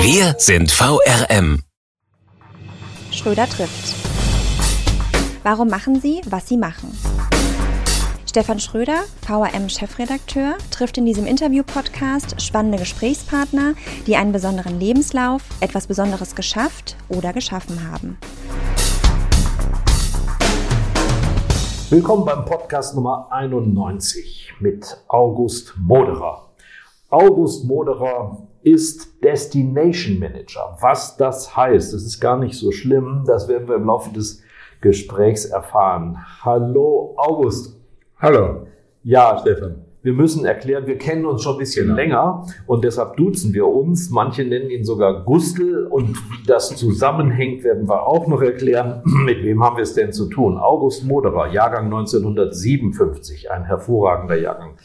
Wir sind VRM. Schröder trifft. Warum machen Sie, was Sie machen? Stefan Schröder, VRM-Chefredakteur, trifft in diesem Interview-Podcast spannende Gesprächspartner, die einen besonderen Lebenslauf, etwas Besonderes geschafft oder geschaffen haben. Willkommen beim Podcast Nummer 91 mit August Moderer. August Moderer ist Destination Manager. Was das heißt, das ist gar nicht so schlimm. Das werden wir im Laufe des Gesprächs erfahren. Hallo August. Hallo. Ja, Stefan. Wir müssen erklären, wir kennen uns schon ein bisschen genau. länger und deshalb duzen wir uns. Manche nennen ihn sogar Gustl und wie das zusammenhängt, werden wir auch noch erklären. Mit wem haben wir es denn zu tun? August Moderer, Jahrgang 1957, ein hervorragender Jahrgang.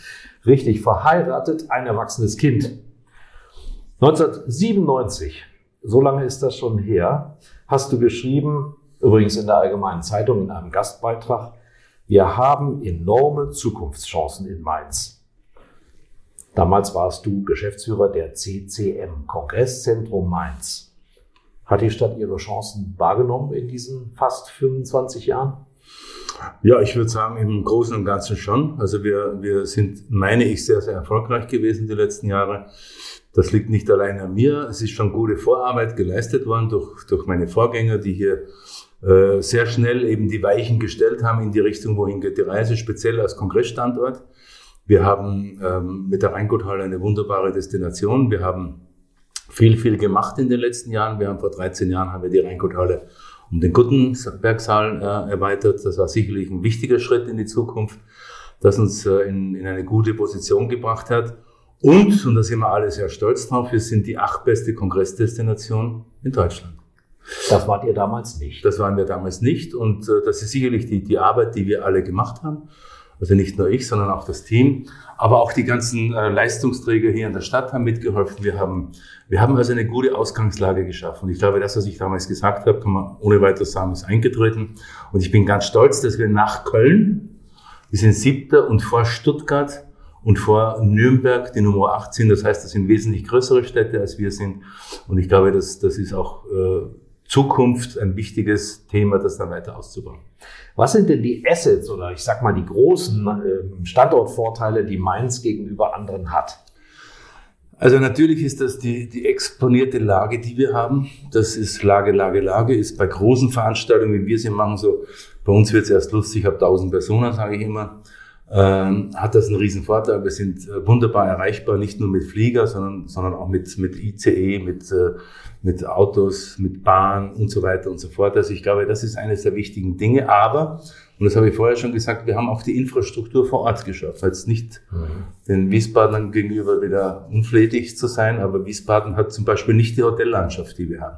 Richtig verheiratet, ein erwachsenes Kind. 1997, so lange ist das schon her, hast du geschrieben, übrigens in der Allgemeinen Zeitung in einem Gastbeitrag, wir haben enorme Zukunftschancen in Mainz. Damals warst du Geschäftsführer der CCM, Kongresszentrum Mainz. Hat die Stadt ihre Chancen wahrgenommen in diesen fast 25 Jahren? Ja, ich würde sagen, im Großen und Ganzen schon. Also wir, wir sind, meine ich, sehr, sehr erfolgreich gewesen die letzten Jahre. Das liegt nicht allein an mir. Es ist schon gute Vorarbeit geleistet worden durch, durch meine Vorgänger, die hier äh, sehr schnell eben die Weichen gestellt haben in die Richtung, wohin geht die Reise, speziell als Kongressstandort. Wir haben ähm, mit der Rheinguthalle eine wunderbare Destination. Wir haben viel, viel gemacht in den letzten Jahren. Wir haben vor 13 Jahren haben wir die Rheinguthalle um den Guttenbergsaal äh, erweitert. Das war sicherlich ein wichtiger Schritt in die Zukunft, das uns äh, in, in eine gute Position gebracht hat. Und, und da sind wir alle sehr stolz drauf, wir sind die achtbeste Kongressdestination in Deutschland. Das wart ihr damals nicht. Das waren wir damals nicht. Und äh, das ist sicherlich die, die Arbeit, die wir alle gemacht haben. Also nicht nur ich, sondern auch das Team. Aber auch die ganzen äh, Leistungsträger hier in der Stadt haben mitgeholfen. Wir haben, wir haben also eine gute Ausgangslage geschaffen. Und ich glaube, das, was ich damals gesagt habe, kann man ohne weiteres sagen, ist eingetreten. Und ich bin ganz stolz, dass wir nach Köln, wir sind siebter und vor Stuttgart und vor Nürnberg die Nummer 18. Das heißt, das sind wesentlich größere Städte, als wir sind. Und ich glaube, das, das ist auch äh, Zukunft ein wichtiges Thema, das dann weiter auszubauen. Was sind denn die Assets oder ich sag mal die großen äh, Standortvorteile, die Mainz gegenüber anderen hat? Also natürlich ist das die, die exponierte Lage, die wir haben. Das ist Lage, Lage, Lage, ist bei großen Veranstaltungen, wie wir sie machen, so, bei uns wird es erst lustig, ich habe 1000 Personen, sage ich immer ähm, hat das einen riesen Vorteil. Wir sind äh, wunderbar erreichbar, nicht nur mit Flieger, sondern, sondern auch mit, mit ICE, mit, äh, mit Autos, mit Bahn und so weiter und so fort. Also ich glaube, das ist eines der wichtigen Dinge. Aber, und das habe ich vorher schon gesagt, wir haben auch die Infrastruktur vor Ort geschafft. Jetzt nicht mhm. den Wiesbadenern gegenüber wieder unflätig zu sein, aber Wiesbaden hat zum Beispiel nicht die Hotellandschaft, die wir haben.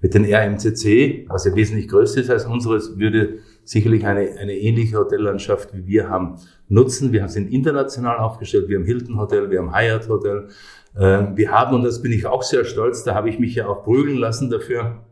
Mit den RMCC, was ja wesentlich größer ist als unseres, würde sicherlich eine, eine ähnliche Hotellandschaft, wie wir haben, nutzen. Wir sind international aufgestellt. Wir haben Hilton Hotel, wir haben Hyatt Hotel. Ähm, wir haben, und das bin ich auch sehr stolz, da habe ich mich ja auch prügeln lassen dafür,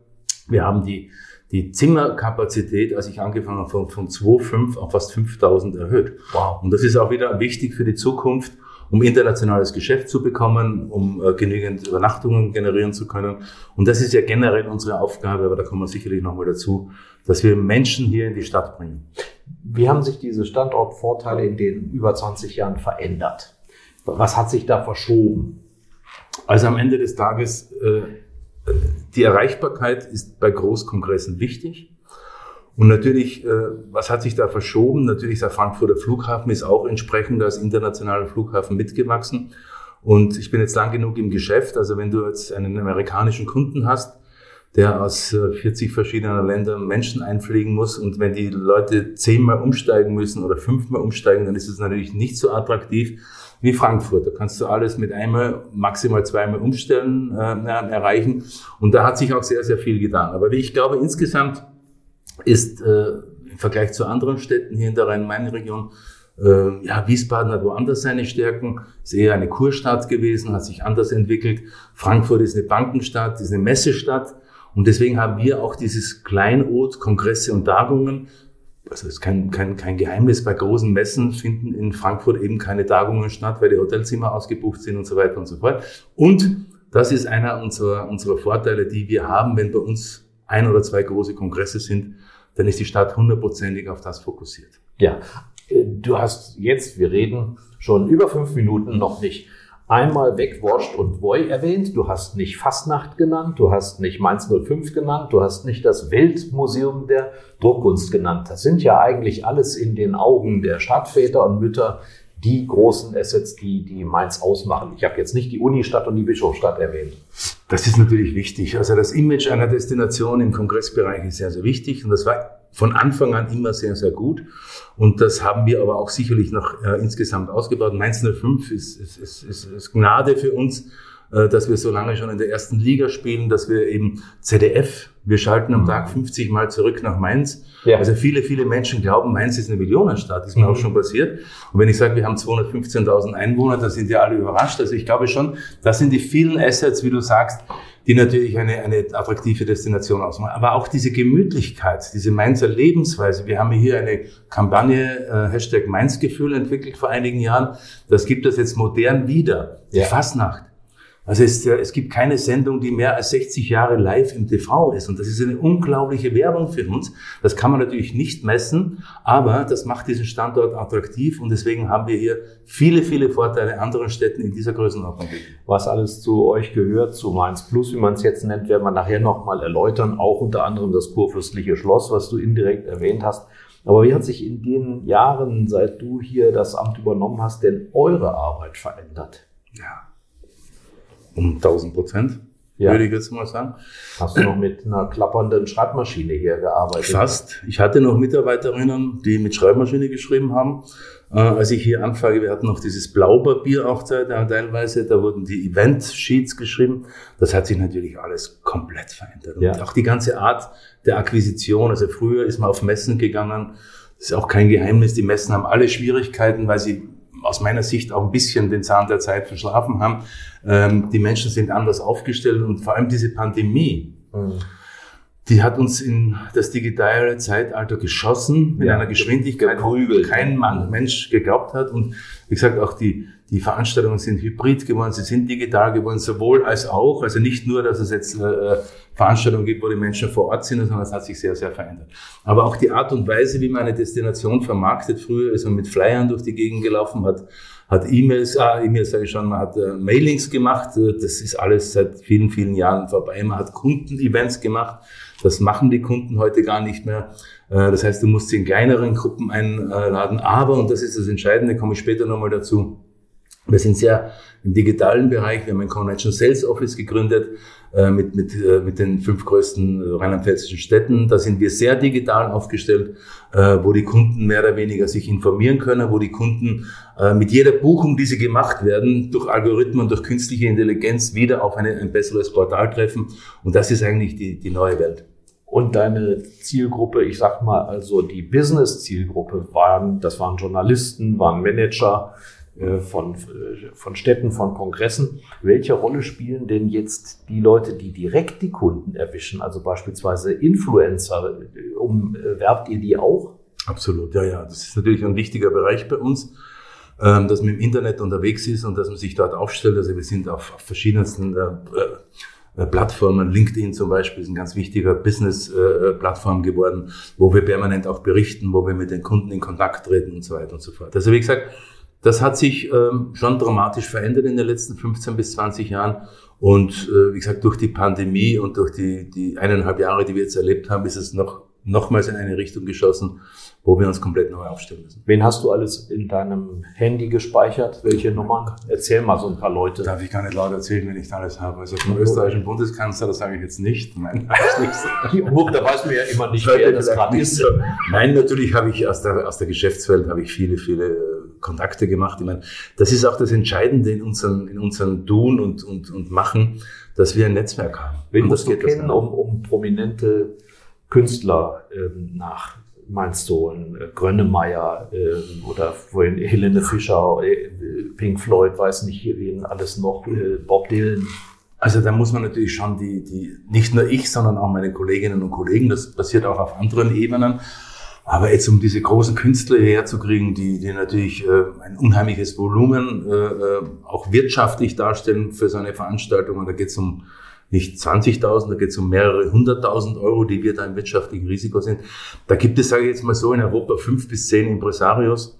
wir haben die, die Zimmerkapazität, als ich angefangen habe, von, von 2,5 auf fast 5.000 erhöht. Wow. Und das ist auch wieder wichtig für die Zukunft um internationales Geschäft zu bekommen, um äh, genügend Übernachtungen generieren zu können. Und das ist ja generell unsere Aufgabe, aber da kommen wir sicherlich nochmal dazu, dass wir Menschen hier in die Stadt bringen. Wie haben sich diese Standortvorteile in den über 20 Jahren verändert? Was hat sich da verschoben? Also am Ende des Tages, äh, die Erreichbarkeit ist bei Großkongressen wichtig. Und natürlich, äh, was hat sich da verschoben? Natürlich, der Frankfurter Flughafen ist auch entsprechend als internationaler Flughafen mitgewachsen. Und ich bin jetzt lang genug im Geschäft. Also wenn du jetzt einen amerikanischen Kunden hast, der aus 40 äh, verschiedenen Ländern Menschen einfliegen muss und wenn die Leute zehnmal umsteigen müssen oder fünfmal umsteigen, dann ist es natürlich nicht so attraktiv, wie Frankfurt. Da kannst du alles mit einmal, maximal zweimal umstellen, äh, erreichen. Und da hat sich auch sehr, sehr viel getan. Aber ich glaube, insgesamt ist äh, im Vergleich zu anderen Städten hier in der Rhein-Main-Region äh, ja, Wiesbaden hat woanders seine Stärken, ist eher eine Kurstadt gewesen, hat sich anders entwickelt. Frankfurt ist eine Bankenstadt, ist eine Messestadt. Und deswegen haben wir auch dieses Kleinod, Kongresse und Tagungen. Also es ist kein, kein, kein Geheimnis, bei großen Messen finden in Frankfurt eben keine Tagungen statt, weil die Hotelzimmer ausgebucht sind und so weiter und so fort. Und das ist einer unserer, unserer Vorteile, die wir haben, wenn bei uns ein oder zwei große Kongresse sind, dann ist die Stadt hundertprozentig auf das fokussiert. Ja, du hast jetzt, wir reden schon über fünf Minuten noch nicht einmal Wegwurscht und Woi erwähnt. Du hast nicht Fastnacht genannt, du hast nicht Mainz 05 genannt, du hast nicht das Weltmuseum der Druckkunst genannt. Das sind ja eigentlich alles in den Augen der Stadtväter und Mütter die großen Assets, die, die Mainz ausmachen. Ich habe jetzt nicht die Unistadt und die Bischofsstadt erwähnt. Das ist natürlich wichtig. Also das Image einer Destination im Kongressbereich ist sehr, sehr wichtig und das war von Anfang an immer sehr, sehr gut. Und das haben wir aber auch sicherlich noch äh, insgesamt ausgebaut. Mainz 05 ist, ist, ist, ist, ist Gnade für uns, äh, dass wir so lange schon in der ersten Liga spielen, dass wir eben ZDF, wir schalten am Tag 50 Mal zurück nach Mainz. Ja. Also viele, viele Menschen glauben, Mainz ist eine Millionenstadt. Das ist mir mhm. auch schon passiert. Und wenn ich sage, wir haben 215.000 Einwohner, da sind ja alle überrascht. Also ich glaube schon, das sind die vielen Assets, wie du sagst, die natürlich eine, eine attraktive Destination ausmachen. Aber auch diese Gemütlichkeit, diese Mainzer Lebensweise. Wir haben hier eine Kampagne, äh, Hashtag Mainzgefühl entwickelt vor einigen Jahren. Das gibt es jetzt modern wieder. Die ja. Fastnacht. Also es, es gibt keine Sendung, die mehr als 60 Jahre live im TV ist. Und das ist eine unglaubliche Werbung für uns. Das kann man natürlich nicht messen, aber das macht diesen Standort attraktiv. Und deswegen haben wir hier viele, viele Vorteile anderen Städten in dieser Größenordnung. Was alles zu euch gehört, zu Mainz Plus, wie man es jetzt nennt, werden wir nachher nochmal erläutern. Auch unter anderem das kurfürstliche Schloss, was du indirekt erwähnt hast. Aber wie hat sich in den Jahren, seit du hier das Amt übernommen hast, denn eure Arbeit verändert? Ja, um 1000 Prozent, ja. würde ich jetzt mal sagen. Hast du noch mit einer klappernden Schreibmaschine hier gearbeitet? Fast. Ich hatte noch Mitarbeiterinnen, die mit Schreibmaschine geschrieben haben. Äh, als ich hier anfange, wir hatten noch dieses Blaupapier auch teilweise, da wurden die Event-Sheets geschrieben. Das hat sich natürlich alles komplett verändert. Und ja. auch die ganze Art der Akquisition. Also früher ist man auf Messen gegangen. Das ist auch kein Geheimnis. Die Messen haben alle Schwierigkeiten, weil sie aus meiner Sicht auch ein bisschen den Zahn der Zeit verschlafen haben. Ähm, die Menschen sind anders aufgestellt und vor allem diese Pandemie, mhm. die hat uns in das digitale Zeitalter geschossen mit ja, einer Geschwindigkeit, wo kein Mann, Mensch geglaubt hat. Und wie gesagt, auch die, die Veranstaltungen sind hybrid geworden, sie sind digital geworden, sowohl als auch. Also nicht nur, dass es jetzt äh, Veranstaltungen gibt, wo die Menschen vor Ort sind, sondern es hat sich sehr, sehr verändert. Aber auch die Art und Weise, wie man eine Destination vermarktet, früher ist man mit Flyern durch die Gegend gelaufen, hat hat E-Mails, ah, E-Mails sage ich schon, man hat äh, Mailings gemacht. Äh, das ist alles seit vielen, vielen Jahren vorbei. Man hat Kundenevents gemacht. Das machen die Kunden heute gar nicht mehr. Äh, das heißt, du musst sie in kleineren Gruppen einladen. Aber, und das ist das Entscheidende, komme ich später nochmal dazu, wir sind sehr im digitalen Bereich. Wir haben ein Convention Sales Office gegründet mit, mit, äh, mit den fünf größten äh, rheinland-pfälzischen Städten. Da sind wir sehr digital aufgestellt, äh, wo die Kunden mehr oder weniger sich informieren können, wo die Kunden äh, mit jeder Buchung, die sie gemacht werden, durch Algorithmen, durch künstliche Intelligenz wieder auf eine, ein besseres Portal treffen. Und das ist eigentlich die, die neue Welt. Und deine Zielgruppe, ich sag mal, also die Business-Zielgruppe waren, das waren Journalisten, waren Manager, äh, von, äh, von Städten, von Kongressen. Welche Rolle spielen denn jetzt die Leute, die direkt die Kunden erwischen, also beispielsweise Influencer? Umwerbt ihr die auch? Absolut, ja, ja. Das ist natürlich ein wichtiger Bereich bei uns, ähm, dass man im Internet unterwegs ist und dass man sich dort aufstellt. Also wir sind auf, verschiedensten äh, Plattformen, LinkedIn zum Beispiel ist ein ganz wichtiger Business-Plattform geworden, wo wir permanent auch berichten, wo wir mit den Kunden in Kontakt treten und so weiter und so fort. Also wie gesagt, das hat sich ähm, schon dramatisch verändert in den letzten 15 bis 20 Jahren. Und äh, wie gesagt, durch die Pandemie und durch die, die eineinhalb Jahre, die wir jetzt erlebt haben, ist es noch nochmals in eine Richtung geschossen, wo wir uns komplett neu aufstellen müssen. Wen hast du alles in deinem Handy gespeichert? Welche Nummern? Erzähl mal so ein paar Leute. Darf ich gar nicht laut erzählen, wenn ich alles habe. Also vom österreichischen Bundeskanzler, das sage ich jetzt nicht. Nein, nicht. da weiß man ja immer nicht, wer das gerade ist. Nein, natürlich habe ich aus der, aus der Geschäftswelt habe ich viele, viele Kontakte gemacht. Ich meine, das ist auch das Entscheidende in unserem, in unserem Tun und, und, und Machen, dass wir ein Netzwerk haben. Wen musst du kennen, um, um prominente Künstler ähm, nach meinst du, ein Grönemeyer äh, oder vorhin Helene Fischer, äh, Pink Floyd, weiß nicht, wen alles noch, äh, Bob Dylan. Also da muss man natürlich schon die, die, nicht nur ich, sondern auch meine Kolleginnen und Kollegen, das passiert auch auf anderen Ebenen. Aber jetzt um diese großen Künstler herzukriegen, die, die natürlich äh, ein unheimliches Volumen äh, äh auch wirtschaftlich darstellen für so eine Veranstaltung, und da geht es um nicht 20.000, da geht es um mehrere hunderttausend Euro, die wir da im wirtschaftlichen Risiko sind. Da gibt es, sage ich jetzt mal so, in Europa fünf bis zehn Impresarios.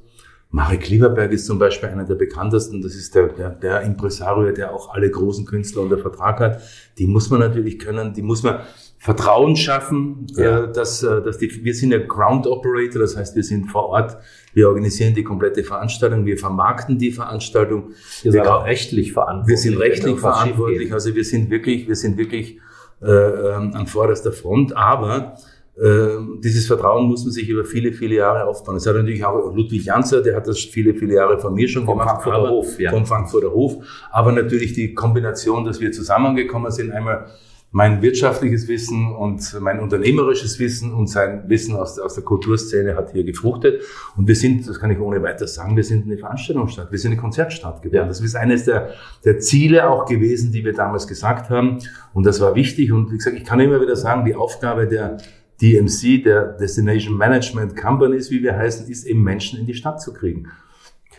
Marek Lieberberg ist zum Beispiel einer der bekanntesten. Das ist der, der, der Impresario, der auch alle großen Künstler unter Vertrag hat. Die muss man natürlich können, die muss man Vertrauen schaffen, ja. äh, dass, äh, dass die, wir sind ja Ground Operator, das heißt, wir sind vor Ort, wir organisieren die komplette Veranstaltung, wir vermarkten die Veranstaltung. Wir sind auch rechtlich verantwortlich. Wir sind rechtlich verantwortlich, also wir sind wirklich, wir sind wirklich äh, ähm, an vorderster Front, aber äh, dieses Vertrauen muss man sich über viele, viele Jahre aufbauen. Es hat natürlich auch Ludwig Janzer, der hat das viele, viele Jahre von mir schon vom gemacht. Frankfurter Hof, ja. Vom Frankfurter Hof. Aber natürlich die Kombination, dass wir zusammengekommen sind, einmal mein wirtschaftliches Wissen und mein unternehmerisches Wissen und sein Wissen aus, der, aus der Kulturszene hat hier gefruchtet. Und wir sind, das kann ich ohne weiteres sagen, wir sind eine Veranstaltungsstadt, wir sind eine Konzertstadt geworden. Ja. Das ist eines der, der Ziele auch gewesen, die wir damals gesagt haben. Und das war wichtig. Und wie gesagt, ich kann immer wieder sagen, die Aufgabe der DMC, der Destination Management Companies, wie wir heißen, ist eben Menschen in die Stadt zu kriegen.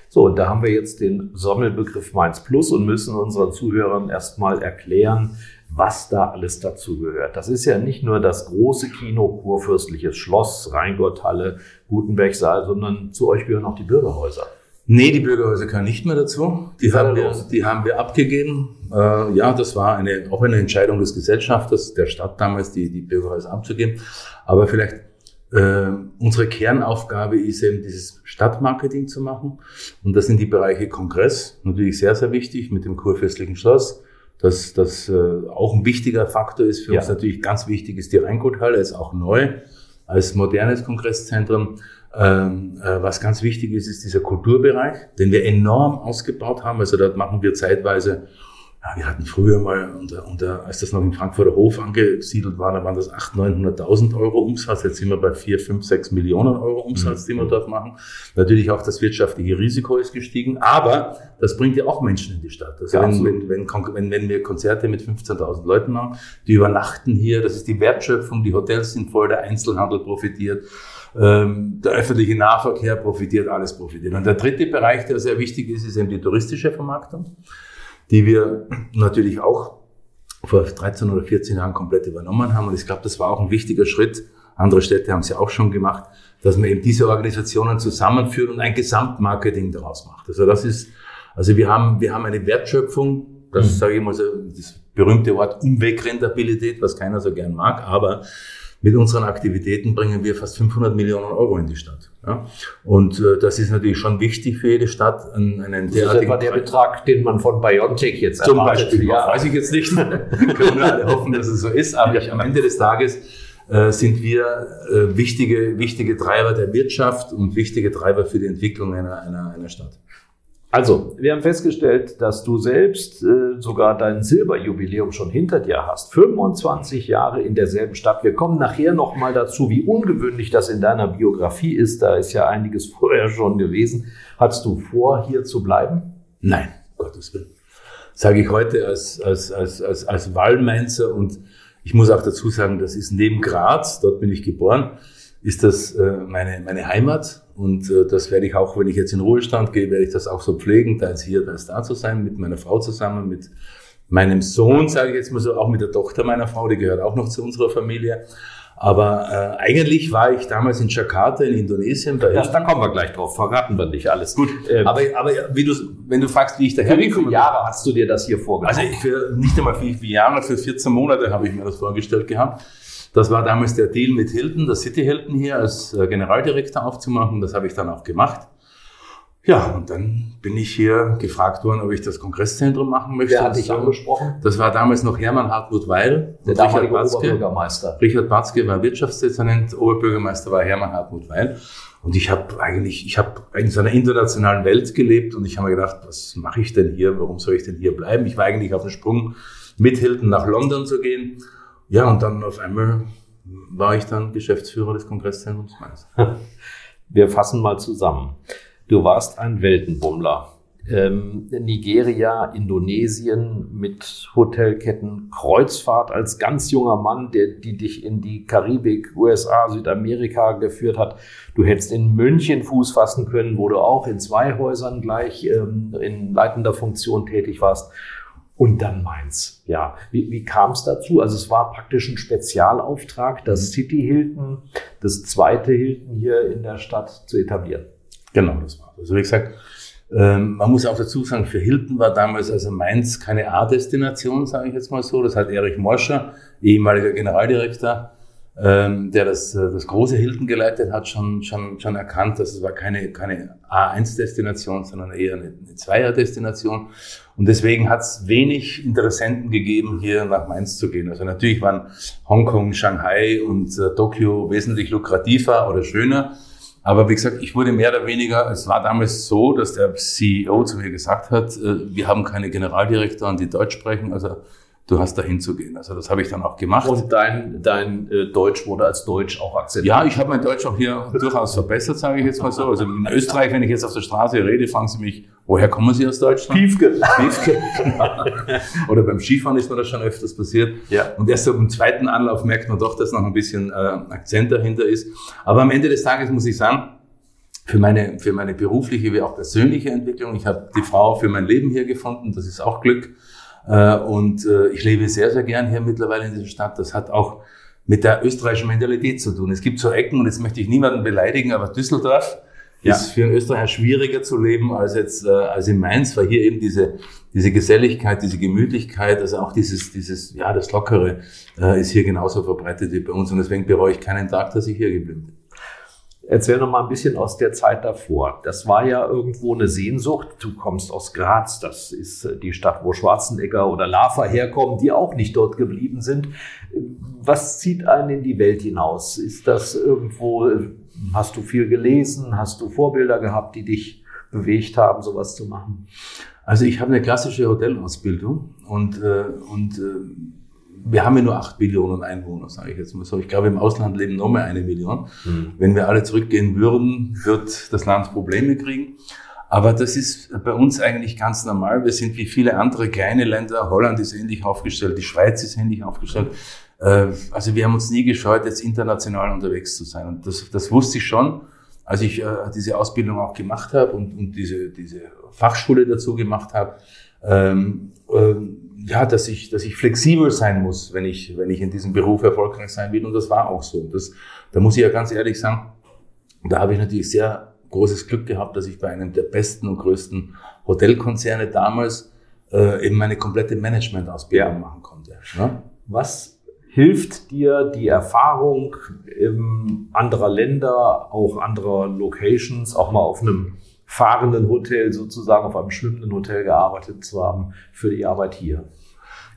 So, und da haben wir jetzt den Sammelbegriff Mainz Plus und müssen unseren Zuhörern erstmal erklären, was da alles dazugehört. Das ist ja nicht nur das große Kino, Kurfürstliches Schloss, Rheingotthalle, Gutenbergsaal, sondern zu euch gehören auch die Bürgerhäuser. Nee, die Bürgerhäuser gehören nicht mehr dazu. Die, haben wir, die haben wir abgegeben. Äh, ja, das war eine, auch eine Entscheidung des Gesellschafters, der Stadt damals, die, die Bürgerhäuser abzugeben. Aber vielleicht äh, unsere Kernaufgabe ist eben dieses Stadtmarketing zu machen. Und das sind die Bereiche Kongress, natürlich sehr, sehr wichtig mit dem Kurfürstlichen Schloss, dass das äh, auch ein wichtiger Faktor ist. Für ja. uns natürlich ganz wichtig ist die Rheinguthalle, ist auch neu als modernes Kongresszentrum. Ähm, äh, was ganz wichtig ist, ist dieser Kulturbereich, den wir enorm ausgebaut haben. Also dort machen wir zeitweise ja, wir hatten früher mal, unter, unter, als das noch im Frankfurter Hof angesiedelt war, da waren das 800.000, 900.000 Euro Umsatz. Jetzt sind wir bei 4, 5, 6 Millionen Euro Umsatz, mhm. die wir dort machen. Natürlich auch das wirtschaftliche Risiko ist gestiegen, aber das bringt ja auch Menschen in die Stadt. Also ja, wenn, wenn, wenn, wenn, wenn wir Konzerte mit 15.000 Leuten machen, die übernachten hier, das ist die Wertschöpfung, die Hotels sind voll, der Einzelhandel profitiert. Ähm, der öffentliche Nahverkehr profitiert, alles profitiert. Und der dritte Bereich, der sehr wichtig ist, ist eben die touristische Vermarktung die wir natürlich auch vor 13 oder 14 Jahren komplett übernommen haben. Und ich glaube, das war auch ein wichtiger Schritt. Andere Städte haben es ja auch schon gemacht, dass man eben diese Organisationen zusammenführt und ein Gesamtmarketing daraus macht. Also das ist, also wir haben, wir haben eine Wertschöpfung, das mhm. sage ich mal so, das berühmte Wort Umwegrentabilität, was keiner so gern mag, aber mit unseren Aktivitäten bringen wir fast 500 Millionen Euro in die Stadt. Ja? Und äh, das ist natürlich schon wichtig für jede Stadt. Einen, einen das ist etwa der Betrag, den man von Biontech jetzt Zum erwartet. Beispiel, ja. weiß ich jetzt nicht. Können wir alle hoffen, dass es so ist. Aber ich, am Ende des Tages äh, sind wir äh, wichtige, wichtige Treiber der Wirtschaft und wichtige Treiber für die Entwicklung einer, einer, einer Stadt. Also, wir haben festgestellt, dass du selbst äh, sogar dein Silberjubiläum schon hinter dir hast. 25 Jahre in derselben Stadt. Wir kommen nachher nochmal dazu, wie ungewöhnlich das in deiner Biografie ist. Da ist ja einiges vorher schon gewesen. Hast du vor, hier zu bleiben? Nein, Gottes Willen. Sage ich heute als, als, als, als, als Wallmainzer und ich muss auch dazu sagen, das ist neben Graz, dort bin ich geboren ist das äh, meine, meine Heimat und äh, das werde ich auch, wenn ich jetzt in Ruhestand gehe, werde ich das auch so pflegen, teils hier, teils da zu sein, mit meiner Frau zusammen, mit meinem Sohn, sage ich jetzt mal so, auch mit der Tochter meiner Frau, die gehört auch noch zu unserer Familie. Aber äh, eigentlich war ich damals in Jakarta in Indonesien. Bei das, da kommen wir gleich drauf, verraten wir nicht alles. Gut, ähm, aber, aber wie du, wenn du fragst, wie ich daher Für wie viele Jahre hast du dir das hier vorgestellt? Also ich für, nicht einmal für wie viele Jahre, für 14 Monate habe ich mir das vorgestellt gehabt. Das war damals der Deal mit Hilton, der City Hilton hier als äh, Generaldirektor aufzumachen. Das habe ich dann auch gemacht. Ja, und dann bin ich hier gefragt worden, ob ich das Kongreszentrum machen möchte. Wer hat dich angesprochen? Das war damals noch Hermann Hartmut Weil. Der damalige Oberbürgermeister. Richard Batzke war Wirtschaftsdezernent, Oberbürgermeister war Hermann Hartmut Weil. Und ich habe eigentlich, ich habe in so einer internationalen Welt gelebt und ich habe mir gedacht, was mache ich denn hier? Warum soll ich denn hier bleiben? Ich war eigentlich auf dem Sprung, mit Hilton nach London zu gehen. Ja, und dann auf einmal war ich dann Geschäftsführer des Kongresszentrums Mainz. Wir fassen mal zusammen. Du warst ein Weltenbummler. Ähm, Nigeria, Indonesien mit Hotelketten, Kreuzfahrt als ganz junger Mann, der, die dich in die Karibik, USA, Südamerika geführt hat. Du hättest in München Fuß fassen können, wo du auch in zwei Häusern gleich ähm, in leitender Funktion tätig warst. Und dann Mainz. Ja, wie, wie kam es dazu? Also es war praktisch ein Spezialauftrag, das mhm. City Hilton, das zweite Hilton hier in der Stadt zu etablieren. Genau, das war. Also wie gesagt, ähm, man muss auch dazu sagen, für Hilton war damals also Mainz keine A-Destination, sage ich jetzt mal so. Das hat Erich Morscher, ehemaliger Generaldirektor, ähm, der das, äh, das große Hilton geleitet hat, schon, schon, schon erkannt, dass es war keine, keine A1-Destination, sondern eher eine, eine Zweier-Destination. Und deswegen hat es wenig Interessenten gegeben, hier nach Mainz zu gehen. Also natürlich waren Hongkong, Shanghai und äh, Tokio wesentlich lukrativer oder schöner. Aber wie gesagt, ich wurde mehr oder weniger, es war damals so, dass der CEO zu mir gesagt hat, äh, wir haben keine Generaldirektoren, die Deutsch sprechen, also du hast da hinzugehen. Also das habe ich dann auch gemacht. Und dein, dein äh, Deutsch wurde als Deutsch auch akzeptiert? Ja, ich habe mein Deutsch auch hier durchaus verbessert, sage ich jetzt mal so. Also in Österreich, wenn ich jetzt auf der Straße rede, fragen sie mich, woher kommen Sie aus Deutschland? Piefke. Piefke, genau. Oder beim Skifahren ist mir das schon öfters passiert. Ja. Und erst so im zweiten Anlauf merkt man doch, dass noch ein bisschen äh, Akzent dahinter ist. Aber am Ende des Tages muss ich sagen, für meine, für meine berufliche wie auch persönliche Entwicklung. Ich habe die Frau für mein Leben hier gefunden, das ist auch Glück. Äh, und äh, ich lebe sehr, sehr gern hier mittlerweile in dieser Stadt. Das hat auch mit der österreichischen Mentalität zu tun. Es gibt so Ecken, und jetzt möchte ich niemanden beleidigen, aber Düsseldorf ja. ist für einen Österreicher schwieriger zu leben als jetzt äh, als in Mainz, weil hier eben diese diese Geselligkeit, diese Gemütlichkeit, also auch dieses dieses ja das Lockere äh, ist hier genauso verbreitet wie bei uns und deswegen bereue ich keinen Tag, dass ich hier geblieben bin. Erzähl noch mal ein bisschen aus der Zeit davor. Das war ja irgendwo eine Sehnsucht. Du kommst aus Graz, das ist äh, die Stadt, wo Schwarzenegger oder Lava herkommen, die auch nicht dort geblieben sind. Was zieht einen in die Welt hinaus? Ist das irgendwo, hast du viel gelesen? Hast du Vorbilder gehabt, die dich bewegt haben, sowas zu machen? Also ich habe eine klassische Hotelausbildung und, äh, und äh, wir haben ja nur acht Millionen Einwohner, sage ich jetzt mal so. Ich glaube, im Ausland leben noch mehr eine Million. Mhm. Wenn wir alle zurückgehen würden, wird das Land Probleme kriegen. Aber das ist bei uns eigentlich ganz normal. Wir sind wie viele andere kleine Länder. Holland ist ähnlich aufgestellt, die Schweiz ist ähnlich aufgestellt. Äh, also wir haben uns nie gescheut, jetzt international unterwegs zu sein. Und das, das wusste ich schon, als ich äh, diese Ausbildung auch gemacht habe und, und diese, diese Fachschule dazu gemacht habe. Ähm, ähm, ja, dass ich, dass ich flexibel sein muss, wenn ich, wenn ich in diesem Beruf erfolgreich sein will. Und das war auch so. Das, da muss ich ja ganz ehrlich sagen, da habe ich natürlich sehr großes Glück gehabt, dass ich bei einem der besten und größten Hotelkonzerne damals äh, eben meine komplette Managementausbildung ja. machen konnte. Ja? Was hilft dir die Erfahrung anderer Länder, auch anderer Locations, auch mal auf einem fahrenden Hotel sozusagen, auf einem schwimmenden Hotel gearbeitet zu haben für die Arbeit hier?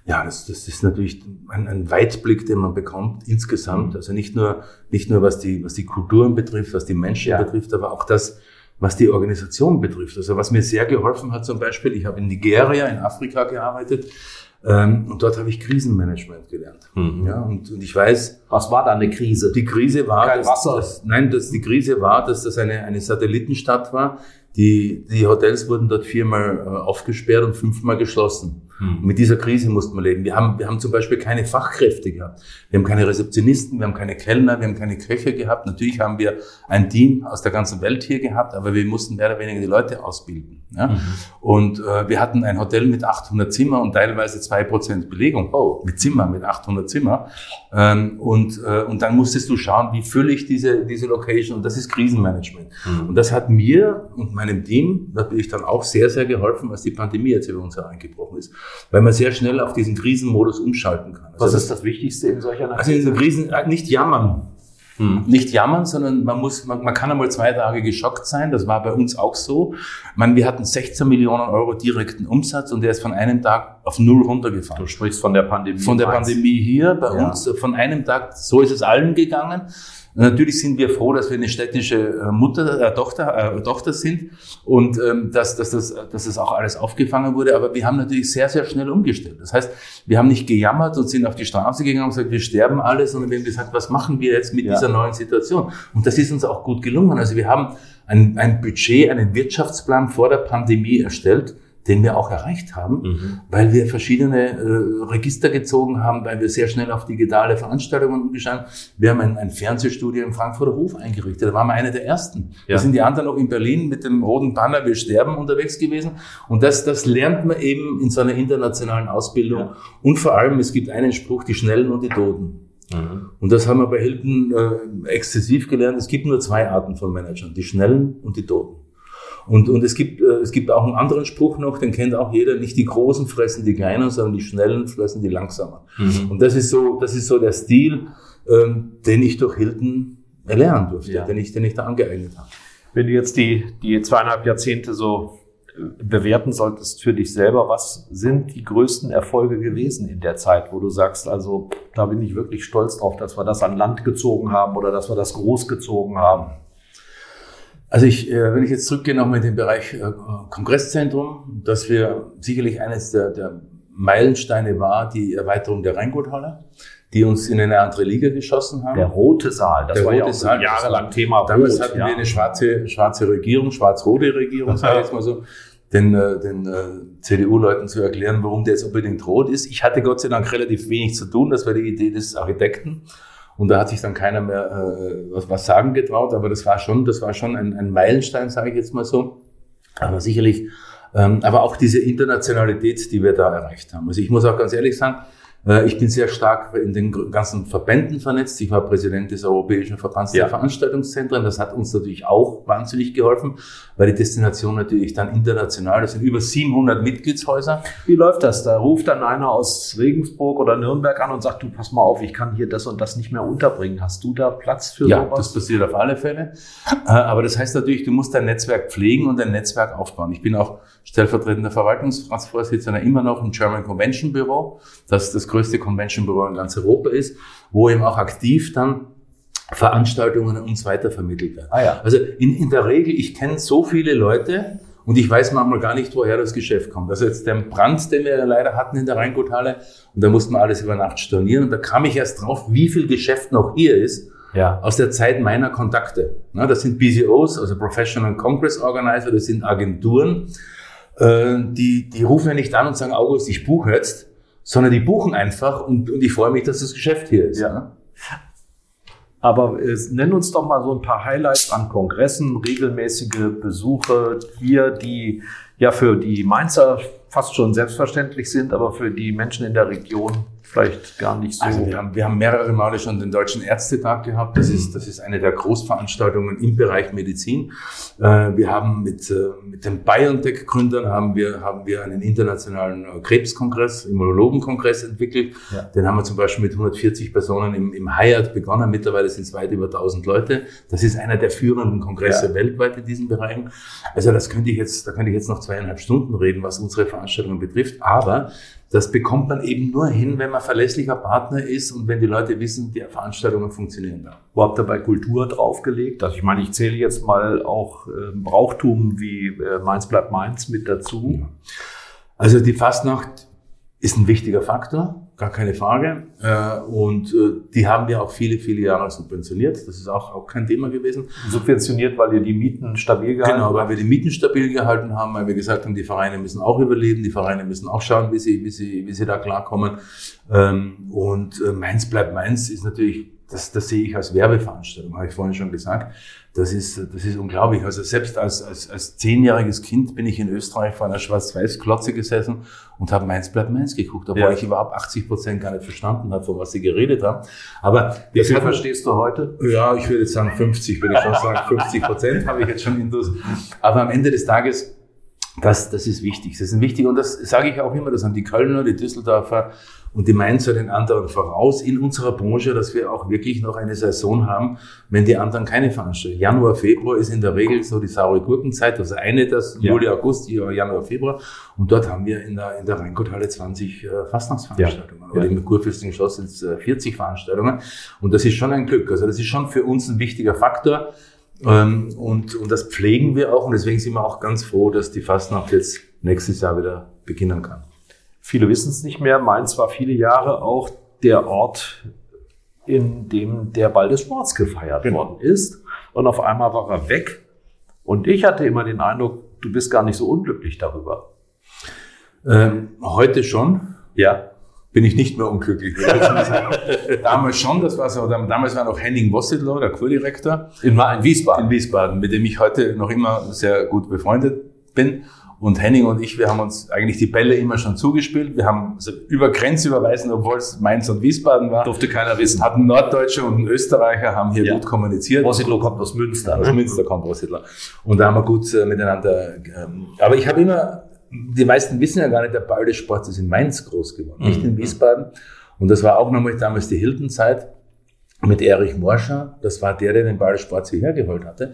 Ja, das, das ist natürlich ein, ein Weitblick, den man bekommt insgesamt. Also nicht nur, nicht nur was die, was die Kulturen betrifft, was die Menschen ja. betrifft, aber auch das, was die Organisation betrifft. Also was mir sehr geholfen hat zum Beispiel, ich habe in Nigeria, in Afrika gearbeitet, ähm, und dort habe ich Krisenmanagement gelernt. Mhm. Ja, und, und ich weiß. Was war da eine Krise? Die Krise war, Kein Wasser. Dass, nein, dass die Krise war, dass das eine, eine Satellitenstadt war. Die, die Hotels wurden dort viermal äh, aufgesperrt und fünfmal geschlossen. Hm. Mit dieser Krise mussten wir leben. Wir haben, wir haben zum Beispiel keine Fachkräfte gehabt. Wir haben keine Rezeptionisten, wir haben keine Kellner, wir haben keine Köche gehabt. Natürlich haben wir ein Team aus der ganzen Welt hier gehabt, aber wir mussten mehr oder weniger die Leute ausbilden. Ja? Mhm. Und äh, wir hatten ein Hotel mit 800 Zimmer und teilweise zwei Prozent Belegung. Oh. Mit Zimmer, mit 800 Zimmer. Ähm, und, äh, und dann musstest du schauen, wie fülle ich diese, diese Location. Und das ist Krisenmanagement. Mhm. Und das hat mir und meinem Team natürlich dann auch sehr, sehr geholfen, als die Pandemie jetzt über uns hereingebrochen ist weil man sehr schnell auf diesen Krisenmodus umschalten kann. Also Was ist das Wichtigste in solcher Krise? Also in Krisen äh, nicht jammern. Mhm. Nicht jammern, sondern man muss, man, man kann einmal zwei Tage geschockt sein. Das war bei uns auch so. Meine, wir hatten 16 Millionen Euro direkten Umsatz und der ist von einem Tag auf null runtergefahren. Du sprichst von der Pandemie. Von der Pandemie hier bei ja. uns, von einem Tag, so ist es allen gegangen. Natürlich sind wir froh, dass wir eine städtische äh, Mutter, äh, Tochter, äh, Tochter sind und ähm, dass, dass, das, dass das auch alles aufgefangen wurde. Aber wir haben natürlich sehr, sehr schnell umgestellt. Das heißt, wir haben nicht gejammert und sind auf die Straße gegangen und gesagt, wir sterben alle, sondern wir haben gesagt, was machen wir jetzt mit ja. dieser neuen Situation? Und das ist uns auch gut gelungen. Also wir haben ein, ein Budget, einen Wirtschaftsplan vor der Pandemie erstellt, den wir auch erreicht haben, mhm. weil wir verschiedene äh, Register gezogen haben, weil wir sehr schnell auf digitale Veranstaltungen umgeschaut Wir haben ein, ein Fernsehstudio im Frankfurter Hof eingerichtet. Da waren wir einer der ersten. Ja. Da sind die anderen noch in Berlin mit dem roten Banner Wir sterben unterwegs gewesen. Und das, das lernt man eben in so einer internationalen Ausbildung. Ja. Und vor allem, es gibt einen Spruch, die Schnellen und die Toten. Mhm. Und das haben wir bei Hilton äh, exzessiv gelernt. Es gibt nur zwei Arten von Managern, die Schnellen und die Toten. Und, und es, gibt, äh, es gibt auch einen anderen Spruch noch, den kennt auch jeder, nicht die Großen fressen die Kleinen, sondern die Schnellen fressen die Langsamen. Mhm. Und das ist so, das ist so der Stil, ähm, den ich durch Hilton erlernen durfte, ja. den, ich, den ich da angeeignet habe. Wenn du jetzt die, die zweieinhalb Jahrzehnte so äh, bewerten solltest für dich selber, was sind die größten Erfolge gewesen in der Zeit, wo du sagst, also da bin ich wirklich stolz drauf, dass wir das an Land gezogen haben oder dass wir das groß gezogen haben? Also ich, äh, wenn ich jetzt zurückgehe nochmal in den Bereich äh, Kongresszentrum, dass wir sicherlich eines der, der Meilensteine war die Erweiterung der Rheinguthalle, die uns in eine andere Liga geschossen haben. Der rote Saal, das der war ja auch Saal, jahrelang Thema. Damals hatten ja. wir eine schwarze, schwarze Regierung, schwarz-rote Regierung, sage ich jetzt mal so den, äh, den äh, CDU-Leuten zu erklären, warum der jetzt unbedingt rot ist. Ich hatte Gott sei Dank relativ wenig zu tun, das war die Idee des Architekten. Und da hat sich dann keiner mehr äh, was, was sagen getraut, aber das war schon, das war schon ein, ein Meilenstein, sage ich jetzt mal so. Aber sicherlich, ähm, aber auch diese Internationalität, die wir da erreicht haben. Also ich muss auch ganz ehrlich sagen, ich bin sehr stark in den ganzen Verbänden vernetzt. Ich war Präsident des Europäischen Verbands ja. der Veranstaltungszentren. Das hat uns natürlich auch wahnsinnig geholfen, weil die Destination natürlich dann international, das sind über 700 Mitgliedshäuser. Wie läuft das? Da ruft dann einer aus Regensburg oder Nürnberg an und sagt, du pass mal auf, ich kann hier das und das nicht mehr unterbringen. Hast du da Platz für ja, sowas? Ja, das passiert auf alle Fälle. Äh, aber das heißt natürlich, du musst dein Netzwerk pflegen und dein Netzwerk aufbauen. Ich bin auch stellvertretender Verwaltungsratsvorsitzender immer noch im German Convention Büro. Das das größte Convention Büro in ganz Europa ist, wo eben auch aktiv dann Veranstaltungen uns weitervermittelt werden. Ah, ja. Also in, in der Regel, ich kenne so viele Leute und ich weiß manchmal gar nicht, woher das Geschäft kommt. Also jetzt der Brand, den wir leider hatten in der Rheinguthalle und da mussten wir alles über Nacht stornieren und da kam ich erst drauf, wie viel Geschäft noch hier ist. Ja. Aus der Zeit meiner Kontakte. das sind BCOs, also Professional Congress Organizer, das sind Agenturen, äh, die, die rufen ja nicht an und sagen, August, ich buche jetzt, sondern die buchen einfach und, und ich freue mich, dass das Geschäft hier ist. Ja. Ne? Aber äh, nenn uns doch mal so ein paar Highlights an Kongressen, regelmäßige Besuche hier, die ja für die Mainzer fast schon selbstverständlich sind, aber für die Menschen in der Region vielleicht gar nicht so. Also wir haben, wir haben mehrere Male schon den Deutschen Ärztetag gehabt. Das ist, das ist eine der Großveranstaltungen im Bereich Medizin. Äh, wir haben mit, äh, mit den BioNTech-Gründern haben wir, haben wir einen internationalen äh, Krebskongress, Immunologenkongress entwickelt. Ja. Den haben wir zum Beispiel mit 140 Personen im, im Hyatt begonnen. Mittlerweile sind es weit über 1000 Leute. Das ist einer der führenden Kongresse ja. weltweit in diesen Bereichen. Also das könnte ich jetzt, da könnte ich jetzt noch zweieinhalb Stunden reden, was unsere Veranstaltungen betrifft. Aber das bekommt man eben nur hin, wenn man verlässlicher Partner ist und wenn die Leute wissen, die Veranstaltungen funktionieren da. Wo habt ihr bei Kultur draufgelegt? Also ich meine, ich zähle jetzt mal auch äh, Brauchtum wie äh, Mainz bleibt Mainz mit dazu. Ja. Also die Fastnacht ist ein wichtiger Faktor gar keine Frage. Äh, und äh, die haben wir auch viele, viele Jahre subventioniert. Das ist auch, auch kein Thema gewesen. Subventioniert, weil ihr die Mieten stabil gehalten Genau, weil wir die Mieten stabil gehalten haben, weil wir gesagt haben, die Vereine müssen auch überleben, die Vereine müssen auch schauen, wie sie, wie sie, wie sie da klarkommen. Ähm, und äh, meins bleibt meins ist natürlich, das, das sehe ich als Werbeveranstaltung, habe ich vorhin schon gesagt. Das ist, das ist unglaublich. Also selbst als, als, als zehnjähriges Kind bin ich in Österreich vor einer Schwarz-Weiß-Klotze gesessen und habe Mainz bleibt Mainz geguckt, obwohl ja. ich überhaupt 80 Prozent gar nicht verstanden habe, von was sie geredet haben. Aber wie viel verstehst du heute? Ja, ich würde jetzt sagen 50, würde ich schon sagen. 50 Prozent habe ich jetzt schon intus. Aber am Ende des Tages Das, das ist wichtig. Das ist wichtig und das sage ich auch immer, das haben die Kölner, die Düsseldorfer und die Mainzer den anderen voraus in unserer Branche, dass wir auch wirklich noch eine Saison haben, wenn die anderen keine veranstalten. Januar, Februar ist in der Regel so die saure Gurkenzeit, also eine das, ja. Juli, August, Januar, Februar und dort haben wir in der, in der Rheingotthalle 20 äh, Fastnachtsveranstaltungen ja. oder im Kurfürstlichen Schloss sind es äh, 40 Veranstaltungen und das ist schon ein Glück. Also das ist schon für uns ein wichtiger Faktor, ähm, und, und das pflegen wir auch und deswegen sind wir auch ganz froh, dass die Fastnacht jetzt nächstes Jahr wieder beginnen kann. Viele wissen es nicht mehr. Mainz war viele Jahre auch der Ort, in dem der Ball des Sports gefeiert genau. worden ist. Und auf einmal war er weg. Und ich hatte immer den Eindruck, du bist gar nicht so unglücklich darüber. Ähm, heute schon. Ja bin ich nicht mehr unglücklich. damals schon, das war so, damals war noch Henning Wossedler, der Kurdirektor. In, in Wiesbaden. In Wiesbaden, mit dem ich heute noch immer sehr gut befreundet bin. Und Henning und ich, wir haben uns eigentlich die Bälle immer schon zugespielt. Wir haben über Grenze überweisen, obwohl es Mainz und Wiesbaden war. Durfte keiner wissen. Hatten Norddeutsche und Österreicher, haben hier ja. gut kommuniziert. Wossidlo kommt aus Münster. Aus Münster kommt Wossidler. Und da haben wir gut äh, miteinander. Ähm, aber ich habe immer die meisten wissen ja gar nicht, der Ball des Sports ist in Mainz groß geworden, nicht in mhm. Wiesbaden. Und das war auch nochmal damals die Hilton-Zeit mit Erich Morscher. Das war der, der den Ball des Sports hierher geholt hatte.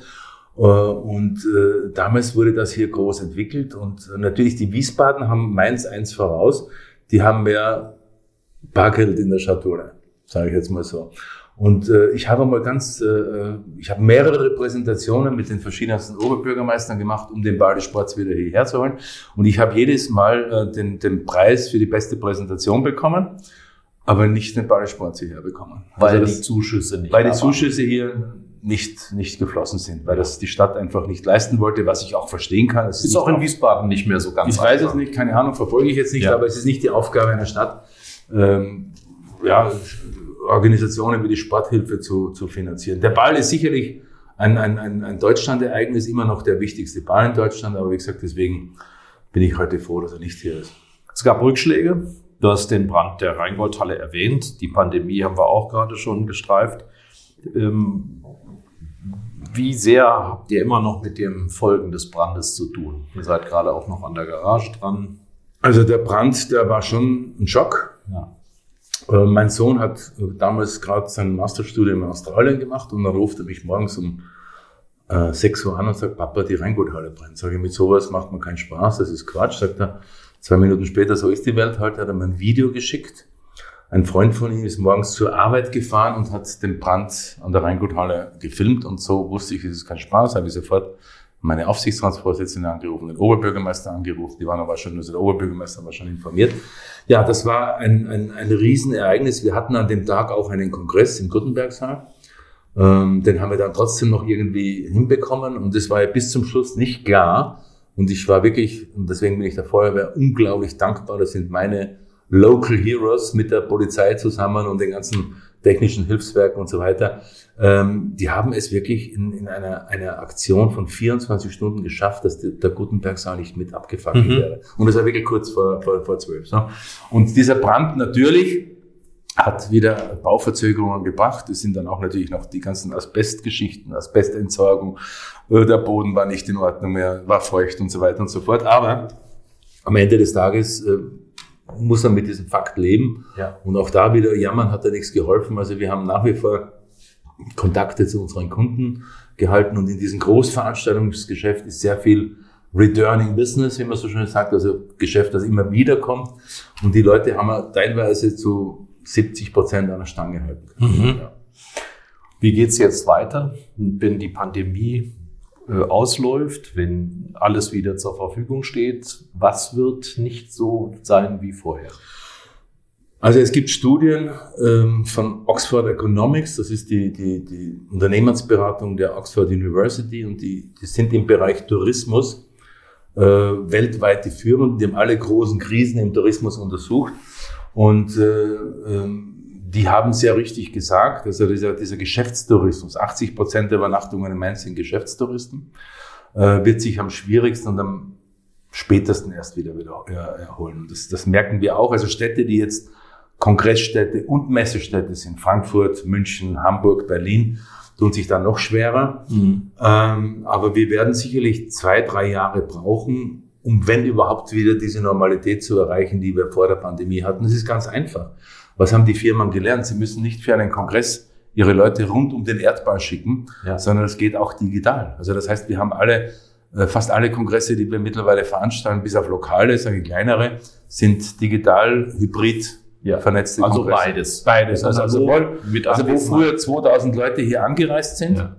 Äh, und äh, damals wurde das hier groß entwickelt. Und natürlich die Wiesbaden haben Mainz eins voraus. Die haben mehr Bargeld in der Schatulle, sage ich jetzt mal so. Und äh, ich habe mal ganz, äh, ich habe mehrere Präsentationen mit den verschiedensten Oberbürgermeistern gemacht, um den Ball des Sports wieder hierher zu holen. Und ich habe jedes Mal äh, den, den Preis für die beste Präsentation bekommen, aber nicht den Ball des Sports hierher bekommen. Weil also das, die Zuschüsse nicht. Weil die Zuschüsse hier nicht, nicht geflossen sind, weil das die Stadt einfach nicht leisten wollte, was ich auch verstehen kann. Es ist, ist auch in Wiesbaden nicht mehr so ganz Ich weiß es nicht, keine Ahnung, verfolge ich jetzt nicht, ja. aber es ist nicht die Aufgabe einer Stadt, ähm, ja, Organisationen wie die Sporthilfe zu, zu finanzieren. Der Ball ist sicherlich ein, ein, ein, ein Deutschland-Ereignis, immer noch der wichtigste Ball in Deutschland, aber wie gesagt, deswegen bin ich heute froh, dass er nicht hier ist. Es gab Rückschläge. Du hast den Brand der Rheingoldhalle erwähnt. Die Pandemie haben wir auch gerade schon gestreift. Ähm, wie sehr habt ihr immer noch mit dem Folgen des Brandes zu tun? Ihr seid gerade auch noch an der Garage dran. Also der Brand, der war schon ein Schock. Ja. Äh, mein Sohn hat äh, damals gerade sein Masterstudium in Australien gemacht und dann ruft er mich morgens um äh, 6 Uhr an und sagt, Papa, die Rheinguthalle brennt. Sag ich, mit sowas macht man keinen Spaß, das ist Quatsch. Sagt er, zwei Minuten später, so ist die Welt halt, hat er mir ein Video geschickt. Ein Freund von ihm ist morgens zur Arbeit gefahren und hat den Brand an der Rheinguthalle gefilmt und so wusste ich, es ist kein Spaß, habe ich sofort meine Aufsichtsratsvorsitzende angerufen, den Oberbürgermeister angerufen, die waren aber schon, also der Oberbürgermeister war schon informiert. Ja, das war ein, ein, ein Riesenereignis. Wir hatten an dem Tag auch einen Kongress im Gutenbergsaal. Ähm, den haben wir dann trotzdem noch irgendwie hinbekommen und es war ja bis zum Schluss nicht klar. Und ich war wirklich, und deswegen bin ich der Feuerwehr unglaublich dankbar. Das sind meine Local Heroes mit der Polizei zusammen und den ganzen technischen Hilfswerken und so weiter, ähm, die haben es wirklich in, in einer, einer Aktion von 24 Stunden geschafft, dass die, der Gutenbergsaal nicht mit abgefackelt mhm. wäre. Und das war wirklich kurz vor, vor, vor zwölf. So. Und dieser Brand natürlich hat wieder Bauverzögerungen gebracht. Es sind dann auch natürlich noch die ganzen Asbestgeschichten, Asbestentsorgung, äh, der Boden war nicht in Ordnung mehr, war feucht und so weiter und so fort. Aber am Ende des Tages äh, muss man mit diesem Fakt leben. Ja. Und auch da wieder jammern hat da nichts geholfen. Also wir haben nach wie vor Kontakte zu unseren Kunden gehalten und in diesem Großveranstaltungsgeschäft ist sehr viel Returning Business, wie man so schön sagt, also Geschäft, das immer wieder kommt. Und die Leute haben wir teilweise zu 70 Prozent an der Stange halten können. Mhm. Ja. Wie geht's jetzt weiter, wenn die Pandemie ausläuft, wenn alles wieder zur Verfügung steht, was wird nicht so sein wie vorher? Also es gibt Studien ähm, von Oxford Economics, das ist die, die, die Unternehmensberatung der Oxford University und die, die sind im Bereich Tourismus äh, weltweit die Führenden, die haben alle großen Krisen im Tourismus untersucht und äh, ähm, die haben sehr richtig gesagt, also dieser, dieser Geschäftstourismus, 80 Prozent der Übernachtungen in Mainz sind Geschäftstouristen, äh, wird sich am schwierigsten und am spätesten erst wieder, wieder erholen. Das, das merken wir auch. Also Städte, die jetzt Kongressstädte und Messestädte sind, Frankfurt, München, Hamburg, Berlin, tun sich da noch schwerer. Mhm. Ähm, aber wir werden sicherlich zwei, drei Jahre brauchen, um wenn überhaupt wieder diese Normalität zu erreichen, die wir vor der Pandemie hatten. Das ist ganz einfach. Was haben die Firmen gelernt? Sie müssen nicht für einen Kongress ihre Leute rund um den Erdball schicken, ja. sondern es geht auch digital. Also das heißt, wir haben alle, äh, fast alle Kongresse, die wir mittlerweile veranstalten, bis auf lokale, sage ich kleinere, sind digital, hybrid, ja. vernetzte Also Kongresse. beides. Beides. Also, also, wo, also wo früher 2000 Leute hier angereist sind, ja.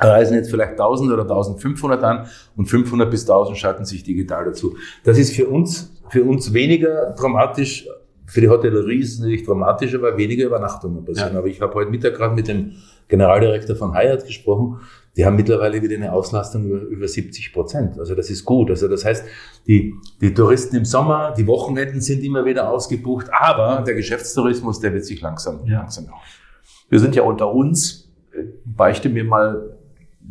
reisen jetzt vielleicht 1000 oder 1500 an und 500 bis 1000 schalten sich digital dazu. Das ist für uns, für uns weniger dramatisch. Für die Hotellerie ist es natürlich dramatischer, weil weniger Übernachtungen passieren. Ja. Aber ich habe heute Mittag gerade mit dem Generaldirektor von Hyatt gesprochen die haben mittlerweile wieder eine Auslastung über, über 70 Prozent. Also das ist gut. Also das heißt, die, die Touristen im Sommer, die Wochenenden sind immer wieder ausgebucht, aber der Geschäftstourismus, der wird sich langsam, ja. langsam auf. Wir sind ja unter uns. Beichte mir mal,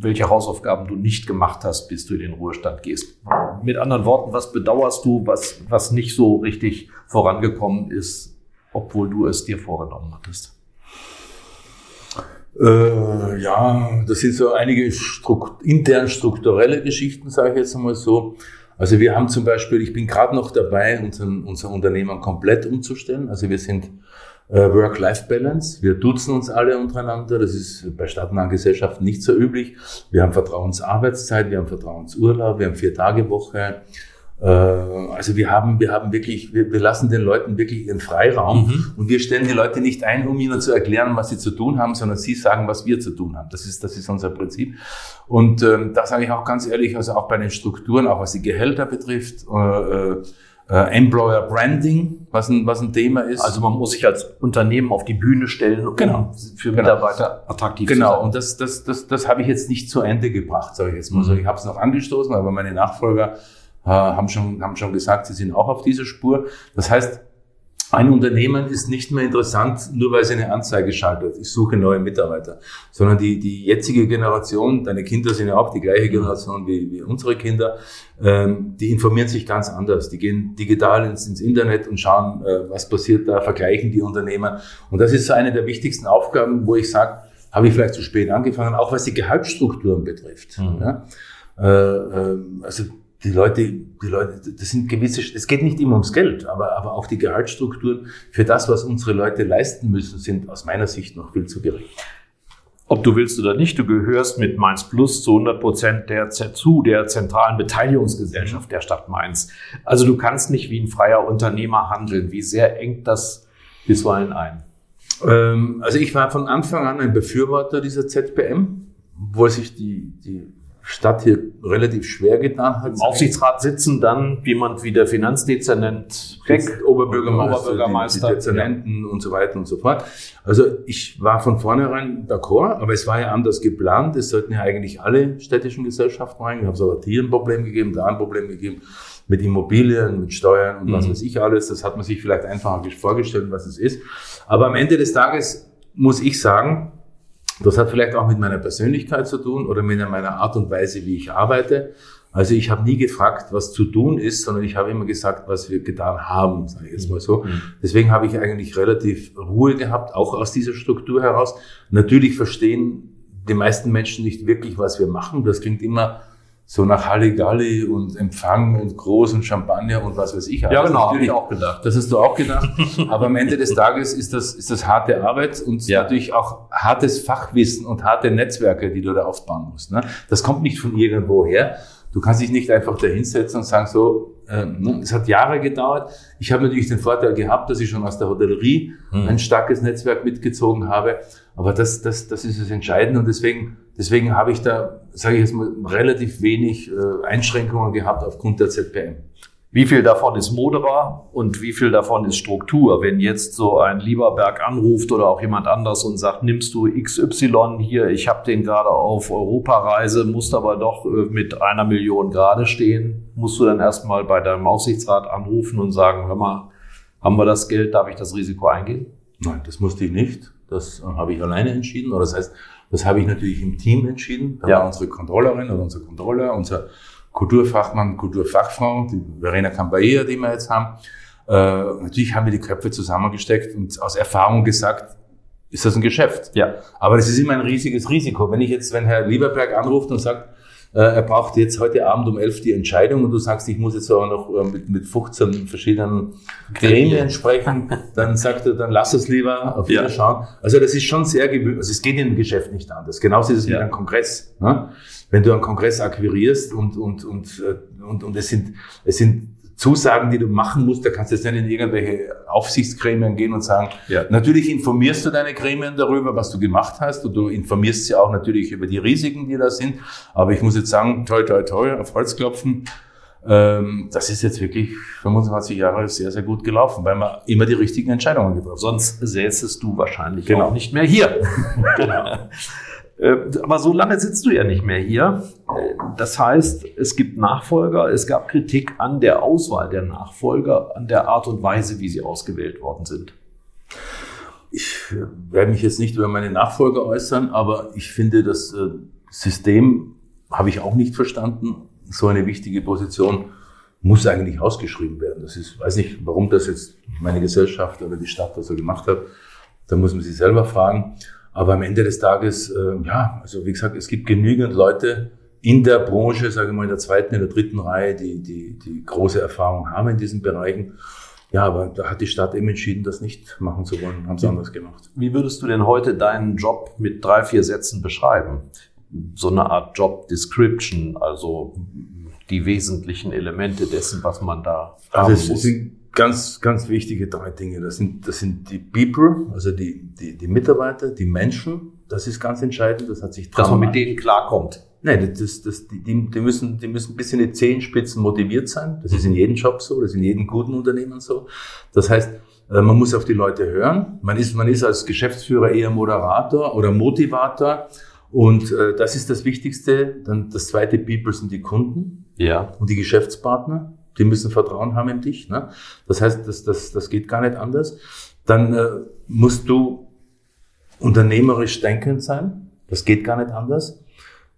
welche Hausaufgaben du nicht gemacht hast, bis du in den Ruhestand gehst. Mit anderen Worten, was bedauerst du, was, was nicht so richtig vorangekommen ist, obwohl du es dir vorgenommen hattest? Äh, ja, das sind so einige Strukt intern strukturelle Geschichten, sage ich jetzt einmal so. Also wir haben zum Beispiel, ich bin gerade noch dabei, unseren, unser Unternehmen komplett umzustellen. Also wir sind Work-Life-Balance. Wir duzen uns alle untereinander. Das ist bei staatennahen Gesellschaften nicht so üblich. Wir haben Vertrauensarbeitszeit, wir haben Vertrauensurlaub, wir haben vier Tage Woche. Äh, also wir haben, wir haben wirklich, wir, wir lassen den Leuten wirklich ihren Freiraum mhm. und wir stellen die Leute nicht ein, um ihnen zu erklären, was sie zu tun haben, sondern sie sagen, was wir zu tun haben. Das ist, das ist unser Prinzip. Und ähm, da sage ich auch ganz ehrlich, also auch bei den Strukturen, auch was die Gehälter betrifft, äh, äh, Employer Branding, was ein, was ein Thema ist. Also man muss sich als Unternehmen auf die Bühne stellen, um genau. für genau. Mitarbeiter genau. attraktiv genau. zu sein. Genau, und das, das, das, das habe ich jetzt nicht zu Ende gebracht, sage ich jetzt mal so. Mhm. Ich habe es noch angestoßen, aber meine Nachfolger äh, haben, schon, haben schon gesagt, sie sind auch auf dieser Spur. Das heißt, ein Unternehmen ist nicht mehr interessant, nur weil sie eine Anzeige schaltet. Ich suche neue Mitarbeiter. Sondern die, die jetzige Generation, deine Kinder sind ja auch die gleiche Generation wie, wie unsere Kinder, ähm, die informieren sich ganz anders. Die gehen digital ins, ins Internet und schauen, äh, was passiert da, vergleichen die Unternehmen. Und das ist so eine der wichtigsten Aufgaben, wo ich sage, habe ich vielleicht zu spät angefangen, auch was die Gehaltsstrukturen betrifft. Mhm. Ja? Äh, äh, also die Leute, die Leute, das sind gewisse, es geht nicht immer ums Geld, aber, aber auch die Gehaltsstrukturen für das, was unsere Leute leisten müssen, sind aus meiner Sicht noch viel zu gering. Ob du willst oder nicht, du gehörst mit Mainz Plus zu 100 Prozent der, zu der zentralen Beteiligungsgesellschaft der Stadt Mainz. Also du kannst nicht wie ein freier Unternehmer handeln. Wie sehr engt das bisweilen ein? Ähm, also ich war von Anfang an ein Befürworter dieser ZPM, wo sich die, die Stadt hier relativ schwer getan hat. Im Aufsichtsrat sitzen dann jemand wie der Finanzdezernent, Beck, Oberbürgermeister, Oberbürgermeister die, die Dezernenten ja. und so weiter und so fort. Also ich war von vornherein d'accord, aber es war ja anders geplant. Es sollten ja eigentlich alle städtischen Gesellschaften rein. Wir haben es aber hier ein Problem gegeben, da ein Problem gegeben mit Immobilien, mit Steuern und mhm. was weiß ich alles. Das hat man sich vielleicht einfacher vorgestellt, was es ist. Aber am Ende des Tages muss ich sagen, das hat vielleicht auch mit meiner Persönlichkeit zu tun oder mit meiner Art und Weise, wie ich arbeite. Also ich habe nie gefragt, was zu tun ist, sondern ich habe immer gesagt, was wir getan haben, sage ich jetzt mal so. Mhm. Deswegen habe ich eigentlich relativ Ruhe gehabt, auch aus dieser Struktur heraus. Natürlich verstehen die meisten Menschen nicht wirklich, was wir machen. Das klingt immer so nach Halligalli und Empfang und Groß und Champagner und was weiß ich. Ja, genau, habe ich auch gedacht. Das hast du auch gedacht. Aber am Ende des Tages ist das, ist das harte Arbeit und ja. natürlich auch hartes Fachwissen und harte Netzwerke, die du da aufbauen musst. Ne? Das kommt nicht von irgendwo her. Du kannst dich nicht einfach da hinsetzen und sagen so, ähm, ne? es hat Jahre gedauert. Ich habe natürlich den Vorteil gehabt, dass ich schon aus der Hotellerie hm. ein starkes Netzwerk mitgezogen habe. Aber das, das, das ist das Entscheidende und deswegen, deswegen habe ich da, sage ich jetzt mal, relativ wenig äh, Einschränkungen gehabt aufgrund der ZPM. Wie viel davon ist Moderer und wie viel davon ist Struktur? Wenn jetzt so ein Lieberberg anruft oder auch jemand anders und sagt, nimmst du XY hier, ich habe den gerade auf Europareise, musst aber doch äh, mit einer Million gerade stehen, musst du dann erstmal bei deinem Aufsichtsrat anrufen und sagen, hör mal, haben wir das Geld, darf ich das Risiko eingehen? Nein, das musste ich nicht. Das habe ich alleine entschieden. Oder das heißt, das habe ich natürlich im Team entschieden. Da ja. war unsere Controllerin oder unser Controller, unser Kulturfachmann, Kulturfachfrau, die Verena Cambaia, die wir jetzt haben. Äh, natürlich haben wir die Köpfe zusammengesteckt und aus Erfahrung gesagt, ist das ein Geschäft. Ja. Aber das ist immer ein riesiges Risiko. Wenn ich jetzt, wenn Herr Lieberberg anruft und sagt, er braucht jetzt heute Abend um 11 die Entscheidung und du sagst, ich muss jetzt aber noch äh, mit, mit 15 verschiedenen Gremien sprechen, dann sagt er, dann lass es lieber auf Ja. Wiederschauen. Also das ist schon sehr gewöhnlich, also es geht in dem Geschäft nicht anders. Genauso ist es Ja. mit einem Kongress. Ne? Wenn du einen Kongress akquirierst und, und, und, äh, und, und es sind, es sind Zusagen, die du machen musst, da kannst du jetzt nicht in irgendwelche Aufsichtsgremien gehen und sagen, Ja. natürlich informierst du deine Gremien darüber, was du gemacht hast und du informierst sie auch natürlich über die Risiken, die da sind. Aber ich muss jetzt sagen, toi, toi, toi, auf Holz klopfen, ähm, das ist jetzt wirklich 25 Jahre sehr, sehr gut gelaufen, weil man immer die richtigen Entscheidungen getroffen hat. Sonst säßest du wahrscheinlich Genau. auch nicht mehr hier. genau. Äh, Aber so lange sitzt du ja nicht mehr hier. Äh, Das heißt, es gibt Nachfolger. Es gab Kritik an der Auswahl der Nachfolger, an der Art und Weise, wie sie ausgewählt worden sind. Ich äh, werde mich jetzt nicht über meine Nachfolger äußern, aber ich finde, das System habe ich auch nicht verstanden. So eine wichtige Position muss eigentlich ausgeschrieben werden. Das ist, weiß nicht, warum das jetzt meine Gesellschaft oder die Stadt das so gemacht hat. Da muss man sich selber fragen. Aber am Ende des Tages, äh, ja, also wie gesagt, es gibt genügend Leute in der Branche, sage ich mal in der zweiten, in der dritten Reihe, die, die, die große Erfahrung haben in diesen Bereichen. Ja, aber da hat die Stadt eben entschieden, das nicht machen zu wollen, haben es anders gemacht. Wie würdest du denn heute deinen Job mit drei, vier Sätzen beschreiben? So eine Art Job Description, also die wesentlichen Elemente dessen, was man da Also haben es muss. sind ganz, ganz wichtige drei Dinge. Das sind, das sind die People, also die, die, die Mitarbeiter, die Menschen. Das ist ganz entscheidend. Das hat sich Dass man mit denen klarkommt. Nein, das, das, die, die, die, müssen, die müssen bis in die Zehenspitzen motiviert sein. Das ist in jedem Job so, das ist in jedem guten Unternehmen so. Das heißt, äh, man muss auf die Leute hören. Man ist, man ist als Geschäftsführer eher Moderator oder Motivator. Und äh, das ist das Wichtigste. Dann das zweite People sind die Kunden Ja. und die Geschäftspartner. Die müssen Vertrauen haben in dich. Ne? Das heißt, das, das, das geht gar nicht anders. Dann äh, musst du unternehmerisch denkend sein. Das geht gar nicht anders.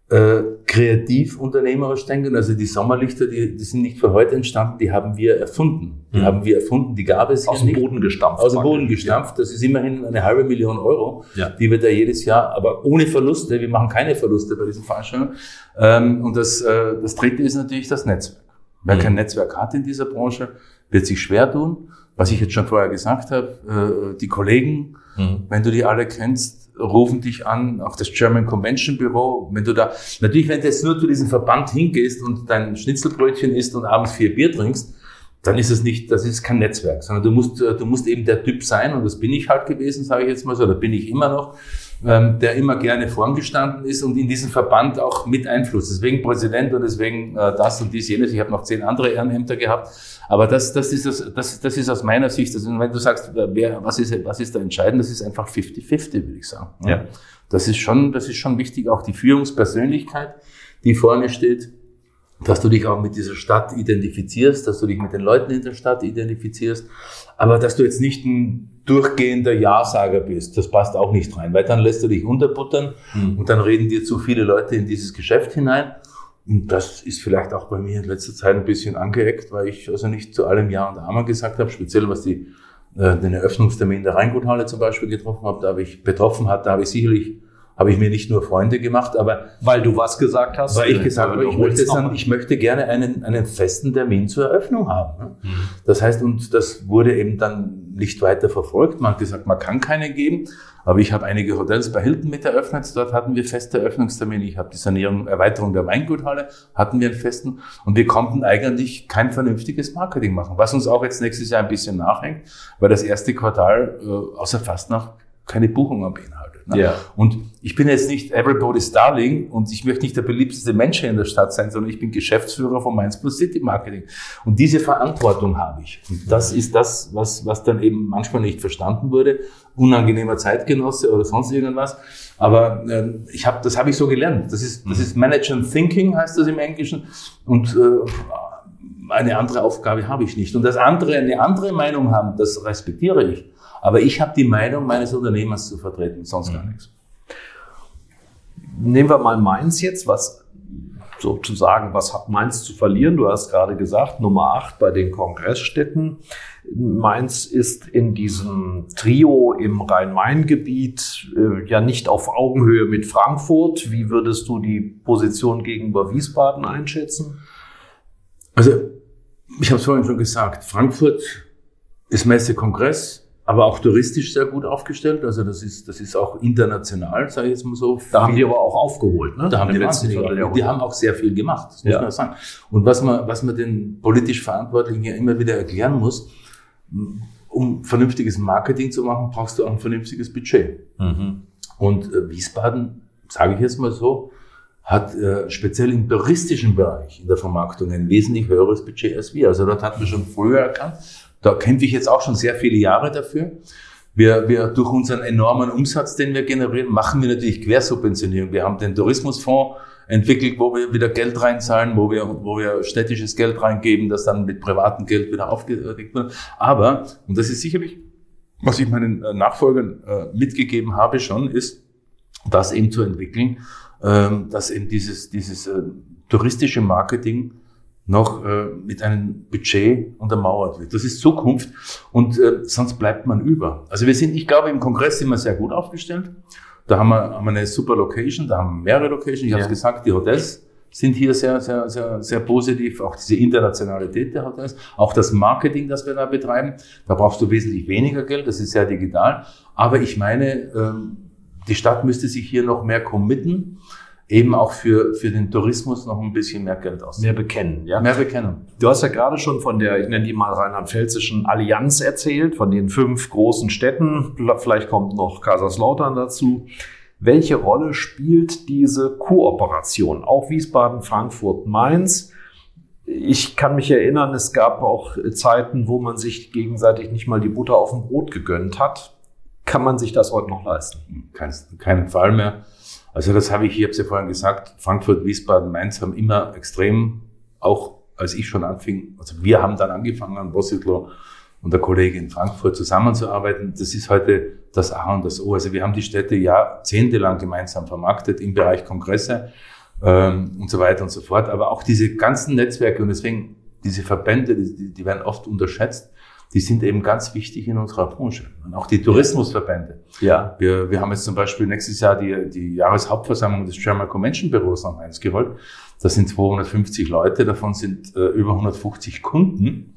Äh, kreativ unternehmerisch denken. Also die Sommerlichter, die, die sind nicht für heute entstanden, die haben wir erfunden. Die Mhm. haben wir erfunden, die gab es Aus dem nicht. Boden gestampft. Aus dem Boden gestampft. Das ist immerhin eine halbe Million Euro, Ja. die wir da jedes Jahr, aber ohne Verluste. Wir machen keine Verluste bei diesen Veranstaltungen. Ähm, und das, äh, das dritte ist natürlich das Netzwerk. Wer Mhm. kein Netzwerk hat in dieser Branche, wird sich schwer tun. Was ich jetzt schon vorher gesagt habe, äh, die Kollegen, Mhm. wenn du die alle kennst, rufen dich an, auch das German Convention Büro. Wenn du da, natürlich, wenn du jetzt nur zu diesem Verband hingehst und dein Schnitzelbrötchen isst und abends vier Bier trinkst, dann ist es nicht, das ist kein Netzwerk, sondern du musst, äh, du musst eben der Typ sein, und das bin ich halt gewesen, sage ich jetzt mal so, oder bin ich immer noch, ähm, der immer gerne vorn gestanden ist und in diesem Verband auch mit Einfluss. Deswegen Präsident und deswegen äh, das und dies, jenes. Ich habe noch zehn andere Ehrenämter gehabt. Aber das, das, ist, das, das, das ist aus meiner Sicht, also wenn du sagst, wer, was, ist, was ist da entscheidend, das ist einfach 50-50, würde ich sagen. Ja. Das ist schon, das ist schon wichtig, auch die Führungspersönlichkeit, die vorne steht, dass du dich auch mit dieser Stadt identifizierst, dass du dich mit den Leuten in der Stadt identifizierst, aber dass du jetzt nicht ein durchgehender Ja-Sager bist, das passt auch nicht rein, weil dann lässt du dich unterbuttern Mhm. und dann reden dir zu viele Leute in dieses Geschäft hinein. Und das ist vielleicht auch bei mir in letzter Zeit ein bisschen angeeckt, weil ich also nicht zu allem Ja und Amen gesagt habe, speziell was die, äh, den Eröffnungstermin der Rheinguthalle zum Beispiel getroffen habe, da habe ich betroffen hat, da habe ich sicherlich, habe ich mir nicht nur Freunde gemacht, aber Weil du was gesagt hast? weil ich gesagt habe, ich möchte, sagen, ich möchte gerne einen, einen festen Termin zur Eröffnung haben. ne? Mhm. Das heißt, und das wurde eben dann nicht weiter verfolgt. Man hat gesagt, man kann keine geben. Aber ich habe einige Hotels bei Hilton mit eröffnet. Dort hatten wir feste Eröffnungstermine. Ich habe die Sanierung, Erweiterung der Weinguthalle, hatten wir einen festen. Und wir konnten eigentlich kein vernünftiges Marketing machen. Was uns auch jetzt nächstes Jahr ein bisschen nachhängt, weil das erste Quartal äh, außer Fastnacht keine Buchungen beinhaltet. Ja. Und ich bin jetzt nicht everybody's darling und ich möchte nicht der beliebteste Mensch in der Stadt sein, sondern ich bin Geschäftsführer von Mainz Plus City Marketing. Und diese Verantwortung habe ich. Und das ist das, was, was dann eben manchmal nicht verstanden wurde. Unangenehmer Zeitgenosse oder sonst irgendwas. Aber ähm, ich habe, das habe ich so gelernt. Das ist, das ist Management Thinking, heißt das im Englischen. Und äh, eine andere Aufgabe habe ich nicht. Und das andere, eine andere Meinung haben, das respektiere ich. Aber ich habe die Meinung meines Unternehmers zu vertreten, sonst gar nichts. Nehmen wir mal Mainz jetzt, was sozusagen, was hat Mainz zu verlieren? Du hast gerade gesagt, Nummer 8 bei den Kongressstädten. Mainz ist in diesem Trio im Rhein-Main-Gebiet äh, ja nicht auf Augenhöhe mit Frankfurt. Wie würdest du die Position gegenüber Wiesbaden einschätzen? Also, ich habe es vorhin schon gesagt, Frankfurt ist Messe Kongress, aber auch touristisch sehr gut aufgestellt. Also das ist, das ist auch international, sage ich jetzt mal so. Da haben die aber auch aufgeholt, ne? Da haben die wahnsinnig aufgeholt. Die haben auch sehr viel gemacht, das muss ja. man sagen. Und was man, was man den politisch Verantwortlichen ja immer wieder erklären muss, um vernünftiges Marketing zu machen, brauchst du auch ein vernünftiges Budget. Mhm. Und äh, Wiesbaden, sage ich jetzt mal so, hat äh, speziell im touristischen Bereich in der Vermarktung ein wesentlich höheres Budget als wir. Also dort hatten wir schon früher erkannt, da kämpfe ich jetzt auch schon sehr viele Jahre dafür. Wir, wir durch unseren enormen Umsatz, den wir generieren, machen wir natürlich Quersubventionierung. Wir haben den Tourismusfonds entwickelt, wo wir wieder Geld reinzahlen, wo wir, wo wir städtisches Geld reingeben, das dann mit privatem Geld wieder aufgedeckt wird. Aber, und das ist sicherlich, was ich meinen äh, Nachfolgern äh, mitgegeben habe schon, ist, das eben zu entwickeln, ähm, dass eben dieses, dieses äh, touristische Marketing noch äh, mit einem Budget untermauert wird. Das ist Zukunft und äh, sonst bleibt man über. Also wir sind, ich glaube, im Kongress sind wir sehr gut aufgestellt. Da haben wir, haben wir eine super Location, da haben wir mehrere Locations. Ich ja. habe es gesagt, die Hotels sind hier sehr, sehr, sehr, sehr positiv. Auch diese Internationalität der Hotels, auch das Marketing, das wir da betreiben. Da brauchst du wesentlich weniger Geld, das ist sehr digital. Aber ich meine, ähm, die Stadt müsste sich hier noch mehr committen eben auch für, für den Tourismus noch ein bisschen mehr Geld aus. Mehr bekennen, ja? Mehr bekennen. Du hast ja gerade schon von der, ich nenne die mal rheinland-pfälzischen Allianz erzählt, von den fünf großen Städten. Vielleicht kommt noch Kaiserslautern dazu. Welche Rolle spielt diese Kooperation? Auch Wiesbaden, Frankfurt, Mainz. Ich kann mich erinnern, es gab auch Zeiten, wo man sich gegenseitig nicht mal die Butter auf dem Brot gegönnt hat. Kann man sich das heute noch leisten? Kein, keinen Fall mehr. Also das habe ich, ich habe es ja vorhin gesagt, Frankfurt, Wiesbaden, Mainz haben immer extrem, auch als ich schon anfing, also wir haben dann angefangen an Bossitlo und der Kollege in Frankfurt zusammenzuarbeiten. Das ist heute das A und das O. Also wir haben die Städte jahrzehntelang gemeinsam vermarktet im Bereich Kongresse ähm, und so weiter und so fort. Aber auch diese ganzen Netzwerke und deswegen diese Verbände, die, die werden oft unterschätzt die sind eben ganz wichtig in unserer Branche. Und auch die Tourismusverbände. Ja. Wir, wir haben jetzt zum Beispiel nächstes Jahr die, die Jahreshauptversammlung des German Convention Büros nach Mainz geholt. Das sind 250 Leute, davon sind äh, über 150 Kunden.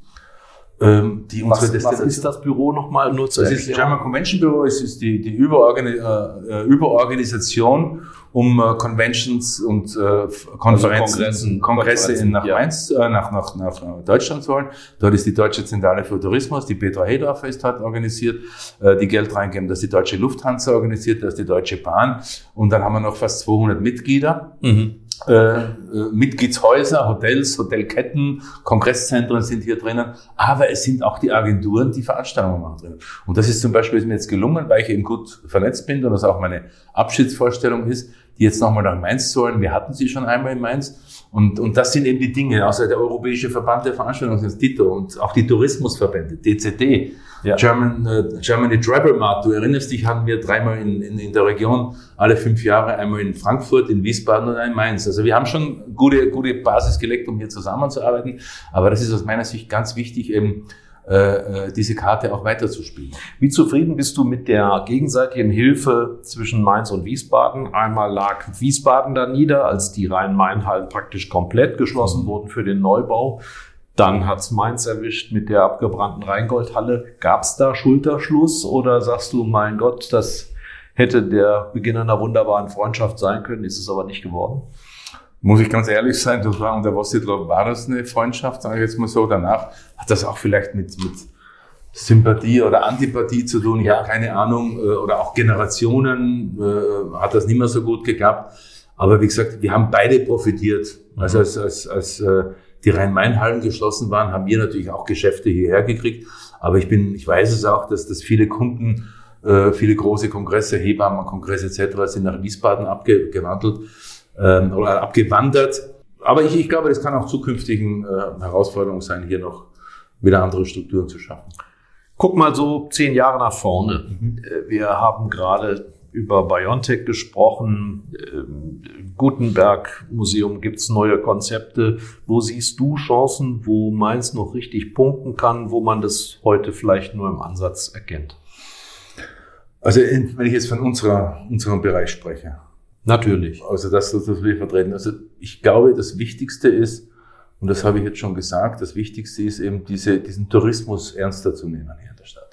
Ähm, die unsere was, Destination. Was ist das Büro nochmal? Nur zu das ist das German Convention Büro, es ist die, die Überorgani äh, äh Überorganisation um äh, Conventions und äh, Konferenzen, also Kongresse in, nach ja. Mainz, äh, nach, nach, nach Deutschland zu holen. Dort ist die Deutsche Zentrale für Tourismus, die Petra Hedorfer ist dort organisiert, äh, die Geld reingeben, dass die Deutsche Lufthansa organisiert, dass die Deutsche Bahn und dann haben wir noch fast 200 Mitglieder. Mhm. Äh, äh, Mitgliedshäuser, Hotels, Hotelketten, Kongresszentren sind hier drinnen, aber es sind auch die Agenturen, die Veranstaltungen machen drinnen. Und das ist zum Beispiel ist mir jetzt gelungen, weil ich eben gut vernetzt bin und das auch meine Abschiedsvorstellung ist, die jetzt nochmal nach Mainz sollen. Wir hatten sie schon einmal in Mainz. Und, und das sind eben die Dinge, also der Europäische Verband der Veranstaltungsinstitute und auch die Tourismusverbände, DCD, ja. German, äh, Germany Travel Mart. Du erinnerst dich, hatten wir dreimal in, in, in der Region, alle fünf Jahre, einmal in Frankfurt, in Wiesbaden und in Mainz. Also wir haben schon gute, gute Basis gelegt, um hier zusammenzuarbeiten. Aber das ist aus meiner Sicht ganz wichtig, eben äh, äh, diese Karte auch weiterzuspielen. Wie zufrieden bist du mit der gegenseitigen Hilfe zwischen Mainz und Wiesbaden? Einmal lag Wiesbaden da nieder, als die Rhein-Main-Hallen praktisch komplett geschlossen mhm. wurden für den Neubau. Dann hat's Mainz erwischt mit der abgebrannten Rheingoldhalle. Gab's da Schulterschluss oder sagst du, mein Gott, das hätte der Beginn einer wunderbaren Freundschaft sein können, ist es aber nicht geworden? Muss ich ganz ehrlich sein, das war unter Wassidler war das eine Freundschaft, sage ich jetzt mal so. Danach hat das auch vielleicht mit, mit Sympathie oder Antipathie zu tun. Ich ja. habe keine Ahnung. Äh, oder auch Generationen äh, hat das nicht mehr so gut geklappt. Aber wie gesagt, wir haben beide profitiert. Mhm. Also als, als, als äh, die Rhein-Main-Hallen geschlossen waren, haben wir natürlich auch Geschäfte hierher gekriegt. Aber ich bin, ich weiß es auch, dass, dass viele Kunden, äh, viele große Kongresse, Hebammen, Kongresse etc. sind nach Wiesbaden abgewandelt ähm, oder abgewandert. Aber ich, ich glaube, das kann auch zukünftigen äh, Herausforderungen sein, hier noch wieder andere Strukturen zu schaffen. Guck mal so zehn Jahre nach vorne. Mhm. Äh, wir haben gerade über BioNTech gesprochen. Ähm, Gutenberg Museum gibt's neue Konzepte. Wo siehst du Chancen, wo Mainz noch richtig punkten kann, wo man das heute vielleicht nur im Ansatz erkennt? Also wenn ich jetzt von unserer, unserem Bereich spreche. Natürlich. Also das, das wir vertreten. Also ich glaube, das Wichtigste ist, und das habe ich jetzt schon gesagt, das Wichtigste ist eben diese, diesen Tourismus ernster zu nehmen hier in der Stadt.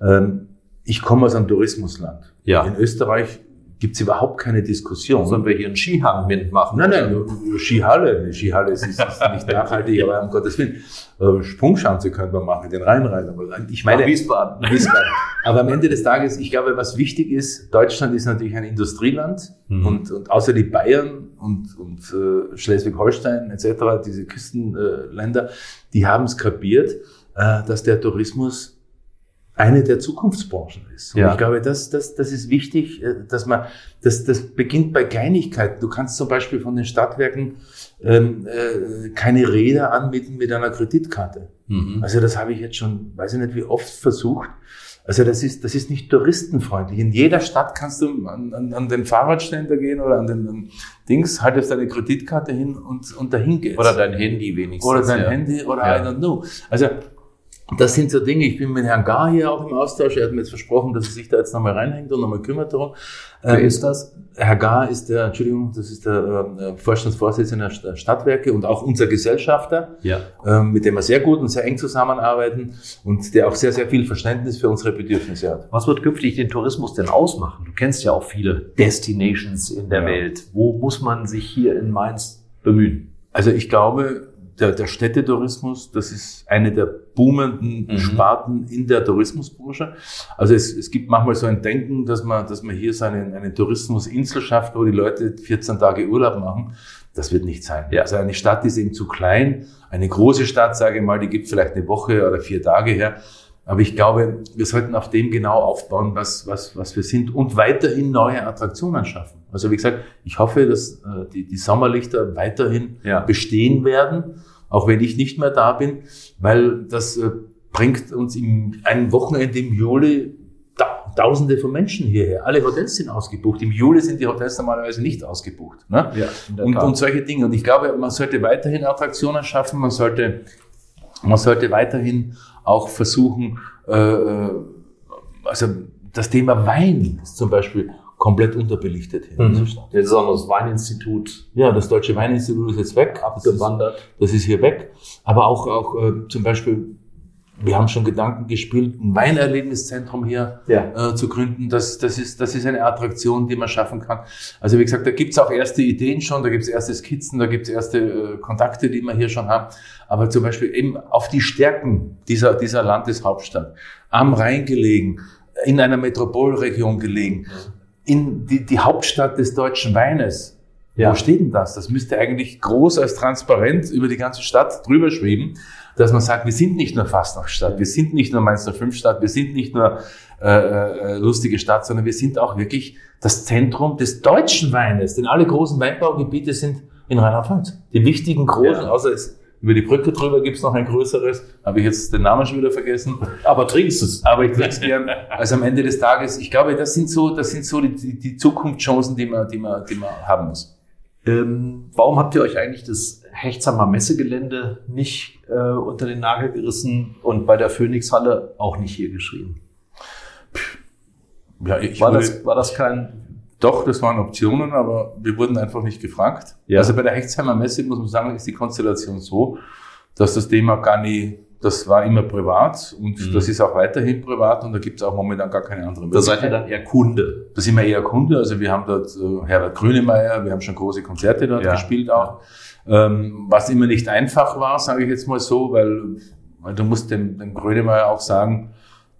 Ähm, ich komme aus einem Tourismusland. Ja. In Österreich gibt es überhaupt keine Diskussion. Sollen wir hier einen Skihang mitmachen? Nein, nein, Skihalle. Eine Skihalle ist, ist nicht nachhaltig, aber um Gottes Willen. Äh, Sprungschanze können wir machen, den Rhein rein. Aber ich meine, Wiesbaden. Wiesbaden. Aber am Ende des Tages, ich glaube, was wichtig ist, Deutschland ist natürlich ein Industrieland Mhm. und, und außer die Bayern und, und äh, Schleswig-Holstein etc., diese Küstenländer, die haben es kapiert, äh, dass der Tourismus eine der Zukunftsbranchen ist. Und Ja. ich glaube, das, das, das ist wichtig, äh, dass man, das, das beginnt bei Kleinigkeiten. Du kannst zum Beispiel von den Stadtwerken ähm, äh, keine Räder anbieten mit einer Kreditkarte. Mhm. Also das habe ich jetzt schon, weiß ich nicht, wie oft versucht. Also das ist, das ist nicht touristenfreundlich. In jeder Stadt kannst du an, an, an den Fahrradständer gehen oder an den an Dings, haltest deine Kreditkarte hin und, und dahin geht's. Oder dein Handy wenigstens. Oder dein ja. Handy oder Ja. I don't know. Also das sind so Dinge, ich bin mit Herrn Gar hier auch im Austausch, er hat mir jetzt versprochen, dass er sich da jetzt nochmal reinhängt und nochmal kümmert darum. Wer Ähm, ist das? Herr Gar ist der, Entschuldigung, das ist der äh, Vorstandsvorsitzende der St- Stadtwerke und auch unser Gesellschafter, Ja. ähm, mit dem wir sehr gut und sehr eng zusammenarbeiten und der auch sehr, sehr viel Verständnis für unsere Bedürfnisse hat. Was wird künftig den Tourismus denn ausmachen? Du kennst ja auch viele Destinations in der Ja. Welt. Wo muss man sich hier in Mainz bemühen? Also ich glaube, der, der Städtetourismus, das ist eine der boomenden Mhm. Sparten in der Tourismusbranche. Also es, es gibt manchmal so ein Denken, dass man, dass man hier so eine, eine Tourismusinsel schafft, wo die Leute 14 Tage Urlaub machen. Das wird nicht sein. Ja. Also eine Stadt ist eben zu klein. Eine große Stadt, sage ich mal, die gibt vielleicht eine Woche oder vier Tage her. Aber ich glaube, wir sollten auf dem genau aufbauen, was, was, was wir sind und weiterhin neue Attraktionen schaffen. Also wie gesagt, ich hoffe, dass äh, die, die Sommerlichter weiterhin Ja. bestehen werden, auch wenn ich nicht mehr da bin, weil das äh, bringt uns in einem Wochenende im Juli ta Tausende von Menschen hierher. Alle Hotels sind ausgebucht. Im Juli sind die Hotels normalerweise nicht ausgebucht. Ne? Ja, und, und solche Dinge. Und ich glaube, man sollte weiterhin Attraktionen schaffen, man sollte, man sollte weiterhin auch versuchen, äh, äh, also das Thema Wein ist zum Beispiel komplett unterbelichtet hier Stadt. Jetzt ist auch noch das Weininstitut Ja, das Deutsche Weininstitut ist jetzt weg. abgewandert. Das ist, das ist hier weg. Aber auch, auch äh, zum Beispiel, wir haben schon Gedanken gespielt, ein Weinerlebniszentrum hier Ja. äh, zu gründen. Das, das, ist, das ist eine Attraktion, die man schaffen kann. Also wie gesagt, da gibt's auch erste Ideen schon, da gibt's erste Skizzen, da gibt's erste äh, Kontakte, die wir hier schon haben. Aber zum Beispiel eben auf die Stärken dieser, dieser Landeshauptstadt, am Rhein gelegen, in einer Metropolregion gelegen, in die, die Hauptstadt des deutschen Weines. Ja. Wo steht denn das? Das müsste eigentlich groß als transparent über die ganze Stadt drüber schweben, dass man sagt, wir sind nicht nur Fastnachtstadt, wir sind nicht nur Mainz 05 Stadt, wir sind nicht nur äh, äh, lustige Stadt, sondern wir sind auch wirklich das Zentrum des deutschen Weines, denn alle großen Weinbaugebiete sind in Rheinland-Pfalz. Die wichtigen großen, Ja. außer es über die Brücke drüber gibt's noch ein größeres, habe ich jetzt den Namen schon wieder vergessen. Aber trinkst es. Aber ich trink's gern. Also am Ende des Tages, ich glaube, das sind so, das sind so die, die, Zukunftschancen, die man, die man, die man haben muss. Ähm, warum habt ihr euch eigentlich das Hechtsamer Messegelände nicht äh, unter den Nagel gerissen und bei der Phoenixhalle auch nicht hier geschrieben? Ja, ich War wurde- das, war das kein Doch, das waren Optionen, aber wir wurden einfach nicht gefragt. Ja. Also bei der Hechtsheimer Messe muss man sagen, ist die Konstellation so, dass das Thema gar nie, das war immer privat und Mhm. das ist auch weiterhin privat und da gibt es auch momentan gar keine andere Da seid ihr dann eher Kunde. Da sind wir eher Kunde, also wir haben dort äh, Herbert Grönemeyer, wir haben schon große Konzerte dort Ja. gespielt auch, ähm, was immer nicht einfach war, sage ich jetzt mal so, weil, weil du musst dem, dem Grönemeyer auch sagen,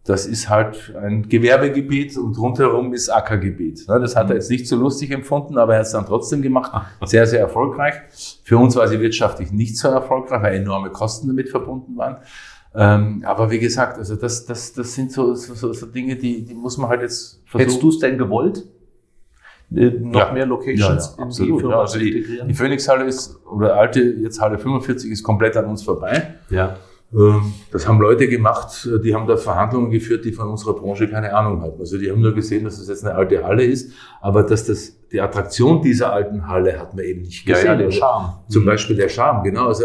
das ist halt ein Gewerbegebiet und rundherum ist Ackergebiet. Ne, Das hat er jetzt nicht so lustig empfunden, aber er hat es dann trotzdem gemacht. Sehr, sehr erfolgreich. Für uns war sie wirtschaftlich nicht so erfolgreich, weil enorme Kosten damit verbunden waren. Ähm, aber wie gesagt, also das, das, das sind so, so, so, Dinge, die, die muss man halt jetzt versuchen. Hättest du es denn gewollt? Äh, noch Ja. mehr Locations Ja, ja, in absolut. die Firma Also zu die, integrieren? die Phoenix-Halle ist, oder alte, jetzt Halle 45 ist komplett an uns vorbei. ja. Ähm, das haben Leute gemacht, die haben da Verhandlungen geführt, die von unserer Branche keine Ahnung hatten. Also die haben nur gesehen, dass das jetzt eine alte Halle ist, aber dass das die Attraktion dieser alten Halle hat man eben nicht gesehen. Ja, ja der Charme. Zum Beispiel der Charme, genau. Also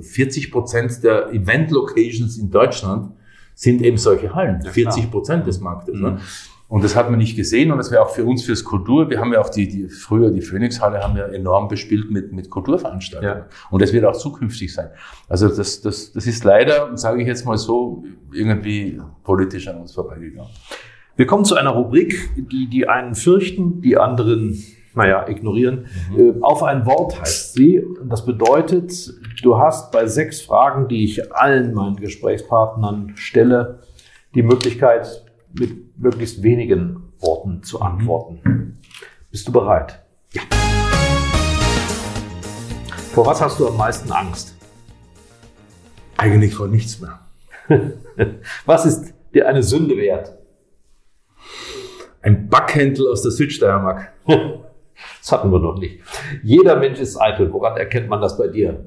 40 äh, Prozent der Event-Locations in Deutschland sind eben solche Hallen. Ja, 40 Prozent des Marktes. Ne? Mhm. Ne? Und das hat man nicht gesehen und das wäre auch für uns fürs Kultur. Wir haben ja auch die, die früher die Phoenix-Halle haben wir enorm bespielt mit, mit Kulturveranstaltungen. Ja. Und das wird auch zukünftig sein. Also das, das, das ist leider, sage ich jetzt mal so, irgendwie politisch an uns vorbeigegangen. Wir kommen zu einer Rubrik, die die einen fürchten, die anderen, naja, ignorieren. Mhm. Äh, auf ein Wort heißt sie. Und das bedeutet, du hast bei sechs Fragen, die ich allen meinen Gesprächspartnern stelle, die Möglichkeit, mit möglichst wenigen Worten zu antworten. Bist du bereit? Ja. Vor was hast du am meisten Angst? Eigentlich vor nichts mehr. was ist dir eine Sünde wert? Ein Backhändel aus der Südsteiermark. das hatten wir noch nicht. Jeder Mensch ist eitel. Woran erkennt man das bei dir?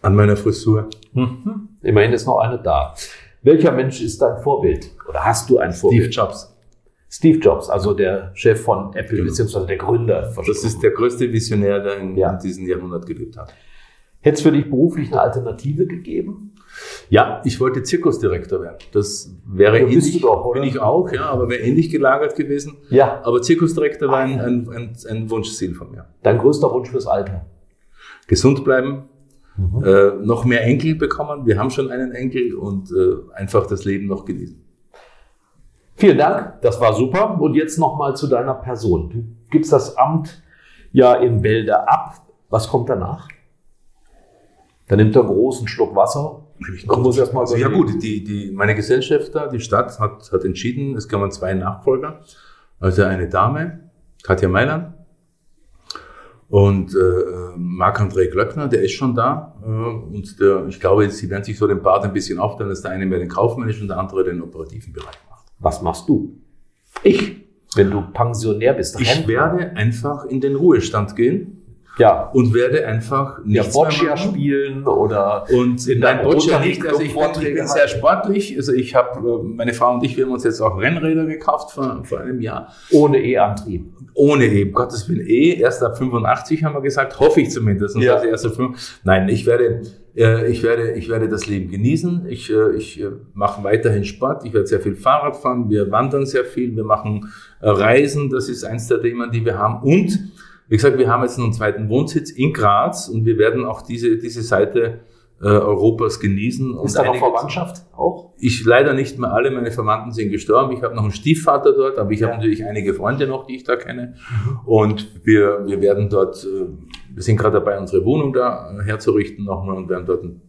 An meiner Frisur. Mhm. Immerhin ist noch eine da. Welcher Mensch ist dein Vorbild? Oder hast du ein Vorbild? Steve Jobs. Steve Jobs, also der Chef von Apple, genau. beziehungsweise der Gründer. Von das ist der größte Visionär, der in, ja. diesem Jahrhundert gelebt hat. Hätte es für dich beruflich eine Alternative gegeben? Ja, ich wollte Zirkusdirektor werden. Das wäre ja, ähnlich. du doch, oder? Bin ich auch, ja, aber wäre ähnlich gelagert gewesen. Ja. Aber Zirkusdirektor war ein, ein, ein, ein Wunschziel von mir. Dein größter Wunsch fürs Alter? Gesund bleiben, mhm. äh, noch mehr Enkel bekommen. Wir haben schon einen Enkel und äh, einfach das Leben noch genießen. Vielen Dank, das war super. Und jetzt nochmal zu deiner Person. Du gibst das Amt ja in Bälde ab. Was kommt danach? Da nimmt er einen großen Schluck Wasser. Ich muss erst mal also, ja gut, die, die, meine Gesellschafter, die Stadt hat, hat entschieden, es kommen zwei Nachfolger. Also eine Dame, Katja Mailand, und äh, Marc-André Glöckner, der ist schon da. Äh, und der, ich glaube, sie werden sich so den Part ein bisschen aufteilen, dass der eine mehr den kaufmännischen und der andere den operativen Bereich macht. Was machst du? Ich, wenn du Pensionär bist. Ich werde einfach in den Ruhestand gehen ja. Und werde einfach nicht ja, Boccia spielen oder und in dein Boccia nicht. Also ich bin, ich bin sehr sportlich. Also ich habe, äh, meine Frau und ich, wir haben uns jetzt auch Rennräder gekauft vor, vor einem Jahr. Ohne E-Antrieb. Ohne E, Gottes Willen E. Erst ab 85 haben wir gesagt, hoffe ich zumindest. Ja. Also erst ab 5. Nein, ich werde, äh, ich werde, ich werde das Leben genießen. Ich, äh, ich mache weiterhin Sport. Ich werde sehr viel Fahrrad fahren. Wir wandern sehr viel. Wir machen Reisen. Das ist eins der Themen, die wir haben. Und wie gesagt, wir haben jetzt einen zweiten Wohnsitz in Graz und wir werden auch diese, diese Seite äh, Europas genießen. Ist da noch Verwandtschaft auch? Ich leider nicht mehr alle, meine Verwandten sind gestorben. Ich habe noch einen Stiefvater dort, aber ich ja. habe natürlich einige Freunde noch, die ich da kenne. Und wir, wir werden dort, äh, wir sind gerade dabei, unsere Wohnung da herzurichten nochmal und werden dort einen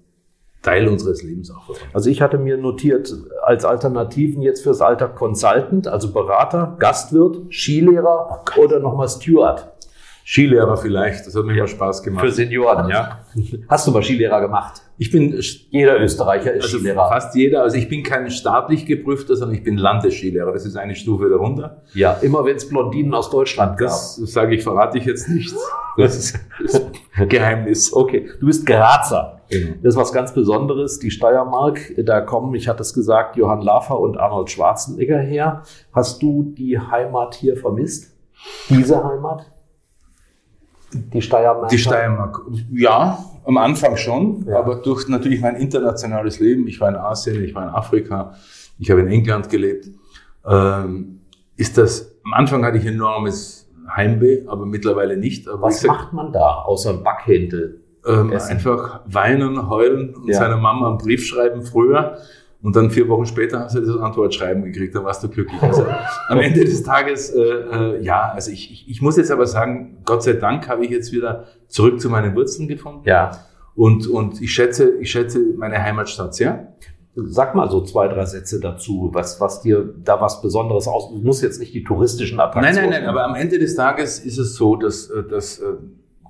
Teil unseres Lebens auch verbringen. Also ich hatte mir notiert, als Alternativen jetzt fürs Alter Consultant, also Berater, Gastwirt, Skilehrer oh oder nochmal Steward. Skilehrer vielleicht, das hat mir ja, immer Spaß gemacht. Für Senioren, ja. Hast du mal Skilehrer gemacht? Ich bin, jeder Österreicher ist also Skilehrer. Fast jeder, also ich bin kein staatlich geprüfter, sondern ich bin Landesskilehrer. Das ist eine Stufe darunter. Ja, immer wenn es Blondinen aus Deutschland gab. Das sage ich, verrate ich jetzt nicht. Das ist, das Geheimnis. Okay, du bist Grazer. Genau. Das ist was ganz Besonderes, die Steiermark. Da kommen, ich hatte es gesagt, Johann Lafer und Arnold Schwarzenegger her. Hast du die Heimat hier vermisst? Diese Heimat? Die Steiermark? Die Steiermark, ja, am Anfang schon, ja. aber durch natürlich mein internationales Leben, ich war in Asien, ich war in Afrika, ich habe in England gelebt, ähm, ist das, am Anfang hatte ich enormes Heimweh, aber mittlerweile nicht. Aber Was sag, macht man da, außer Backhändel? Ähm, einfach weinen, heulen und ja. seiner Mama einen Brief schreiben früher. Und dann vier Wochen später hast du das Antwortschreiben gekriegt, dann warst du glücklich. Also am Ende des Tages, äh, äh, ja, also ich, ich, ich muss jetzt aber sagen, Gott sei Dank habe ich jetzt wieder zurück zu meinen Wurzeln gefunden. Ja. Und, und ich schätze, ich schätze meine Heimatstadt sehr. Sag mal so zwei, drei Sätze dazu, was, was dir da was Besonderes aus. Du musst jetzt nicht die touristischen Attraktionen. Nein, nein, nein, aber am Ende des Tages ist es so, dass, äh, dass äh,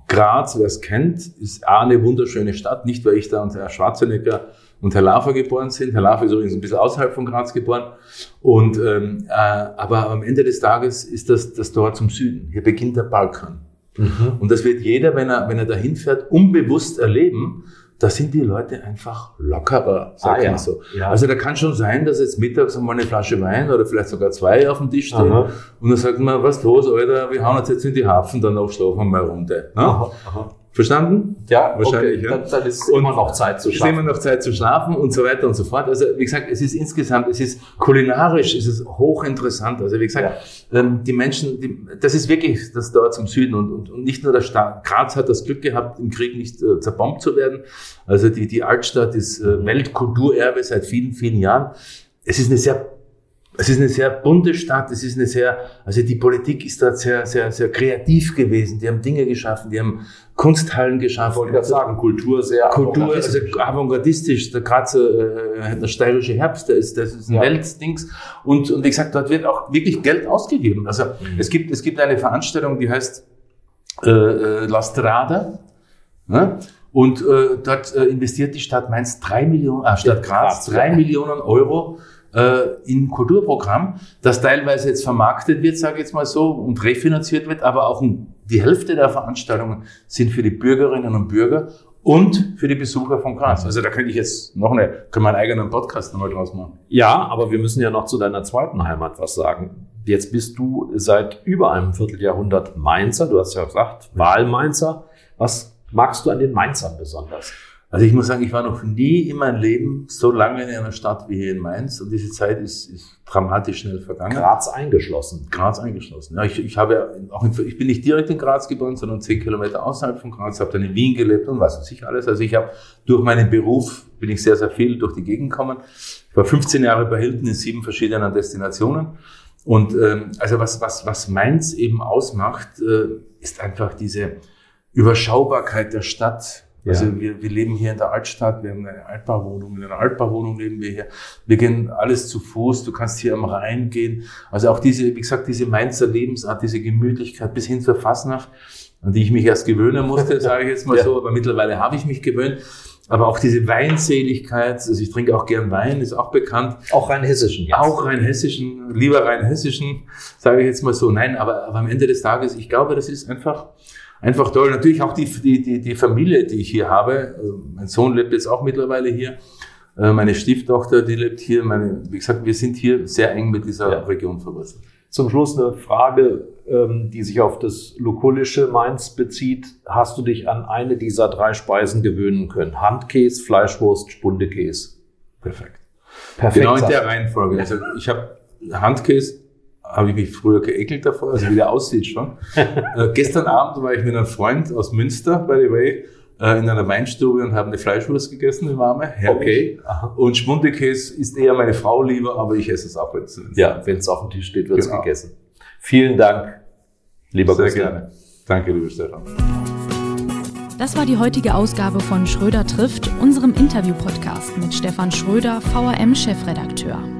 Graz, wer es kennt, ist A, eine wunderschöne Stadt, nicht weil ich da und Herr Schwarzenegger und Herr Lafer geboren sind. Herr Lafer ist übrigens ein bisschen außerhalb von Graz geboren. Und, ähm, äh, aber am Ende des Tages ist das das Tor zum Süden. Hier beginnt der Balkan. Mhm. Und das wird jeder, wenn er, wenn er dahin fährt, unbewusst erleben, da sind die Leute einfach lockerer, sag Ah, ja. ich so. Ja. Also da kann schon sein, dass jetzt mittags einmal eine Flasche Wein oder vielleicht sogar zwei auf dem Tisch stehen. Aha. Und dann sagt man, was los, Alter, wir hauen uns jetzt in die Hafen, danach schlafen wir mal Runde. Ne? Aha, aha. Verstanden? Ja, Wahrscheinlich, okay. ja. Dann, dann ist Und immer noch Zeit zu Es ist immer noch Zeit zu schlafen und so weiter und so fort. Also wie gesagt, es ist insgesamt, es ist kulinarisch, es ist hochinteressant. Also wie gesagt, ähm, die Menschen, die, das ist wirklich das dort zum Süden und, und, und nicht nur der Staat. Graz hat das Glück gehabt, im Krieg nicht äh, zerbombt zu werden. Also die, die Altstadt ist äh, Weltkulturerbe seit vielen, vielen Jahren. Es ist eine sehr es ist eine sehr bunte Stadt, es ist eine sehr, also die Politik ist dort sehr, sehr, sehr kreativ gewesen. Die haben Dinge geschaffen, die haben Kunsthallen Ich geschaffen. wollte gerade sagen, Kultur sehr Kultur, also avantgardistisch. der Grazer, äh, der steirische Herbst, der ist, das ist ein Ja. Weltdings. Und, und wie gesagt, dort wird auch wirklich Geld ausgegeben. Also es gibt, es gibt eine Veranstaltung, die heißt äh, äh, La Strada. Ne? Und äh, dort äh, investiert die Stadt Mainz drei Millionen, äh, Stadt Graz drei. Millionen Euro in Kulturprogramm, das teilweise jetzt vermarktet wird, sage ich jetzt mal so, und refinanziert wird, aber auch die Hälfte der Veranstaltungen sind für die Bürgerinnen und Bürger und für die Besucher von Graz. Also da könnte ich jetzt noch eine, können wir einen eigenen Podcast nochmal draus machen. Ja, aber wir müssen ja noch zu deiner zweiten Heimat was sagen. Jetzt bist du seit über einem Vierteljahrhundert Mainzer. Du hast ja gesagt, Wahlmainzer. Was magst du an den Mainzern besonders? Also ich muss sagen, ich war noch nie in meinem Leben so lange in einer Stadt wie hier in Mainz und diese Zeit ist, ist dramatisch schnell vergangen. Graz eingeschlossen. Graz eingeschlossen. Ja, ich, ich habe auch in, ich bin nicht direkt in Graz geboren, sondern zehn Kilometer außerhalb von Graz, habe dann in Wien gelebt und was weiß ich alles. Also ich habe durch meinen Beruf bin ich sehr, sehr viel durch die Gegend gekommen. Ich war 15 Jahre bei Hilton in sieben verschiedenen Destinationen. Und ähm, also was, was, was Mainz eben ausmacht, äh, ist einfach diese Überschaubarkeit der Stadt. Ja. Also wir, wir leben hier in der Altstadt, wir haben eine Altbauwohnung, in einer Altbauwohnung leben wir hier. Wir gehen alles zu Fuß, du kannst hier am Rhein gehen. Also auch diese, wie gesagt, diese Mainzer Lebensart, diese Gemütlichkeit bis hin zur Fasnacht, an die ich mich erst gewöhnen musste, sage ich jetzt mal Ja. so, aber mittlerweile habe ich mich gewöhnt. Aber auch diese Weinseligkeit, also ich trinke auch gern Wein, ist auch bekannt. Auch rein hessischen jetzt. Auch rein hessischen, lieber rein hessischen, sage ich jetzt mal so. Nein, aber, aber am Ende des Tages, ich glaube, das ist einfach, einfach toll. Natürlich auch die, die, die, die Familie, die ich hier habe. Also Mein Sohn lebt jetzt auch mittlerweile hier. Äh, Meine Stieftochter, die lebt hier. Meine, wie gesagt, wir sind hier sehr eng mit dieser Ja. Region verwurzelt. Zum Schluss eine Frage, ähm, die sich auf das lukullische Mainz bezieht. Hast du dich an eine dieser drei Speisen gewöhnen können? Handkäse, Fleischwurst, Spundekäse. Perfekt. Perfekt. Genau in der. Reihenfolge. Also ich habe Handkäse, habe ich mich früher geekelt davor, also wie der aussieht schon. äh, gestern Abend war ich mit einem Freund aus Münster, by the way, äh, in einer Weinstube und haben eine Fleischwurst gegessen, eine warme. Herrlich. Okay. Aha. Und Schmundekäse ist eher meine Frau lieber, aber ich esse es auch, wenn es Ja, wenn es auf dem Tisch steht, wird es Genau. gegessen. Vielen Dank, lieber Sehr Gustav. gerne. Danke, lieber Stefan. Das war die heutige Ausgabe von Schröder trifft, unserem Interview-Podcast mit Stefan Schröder, VRM-Chefredakteur.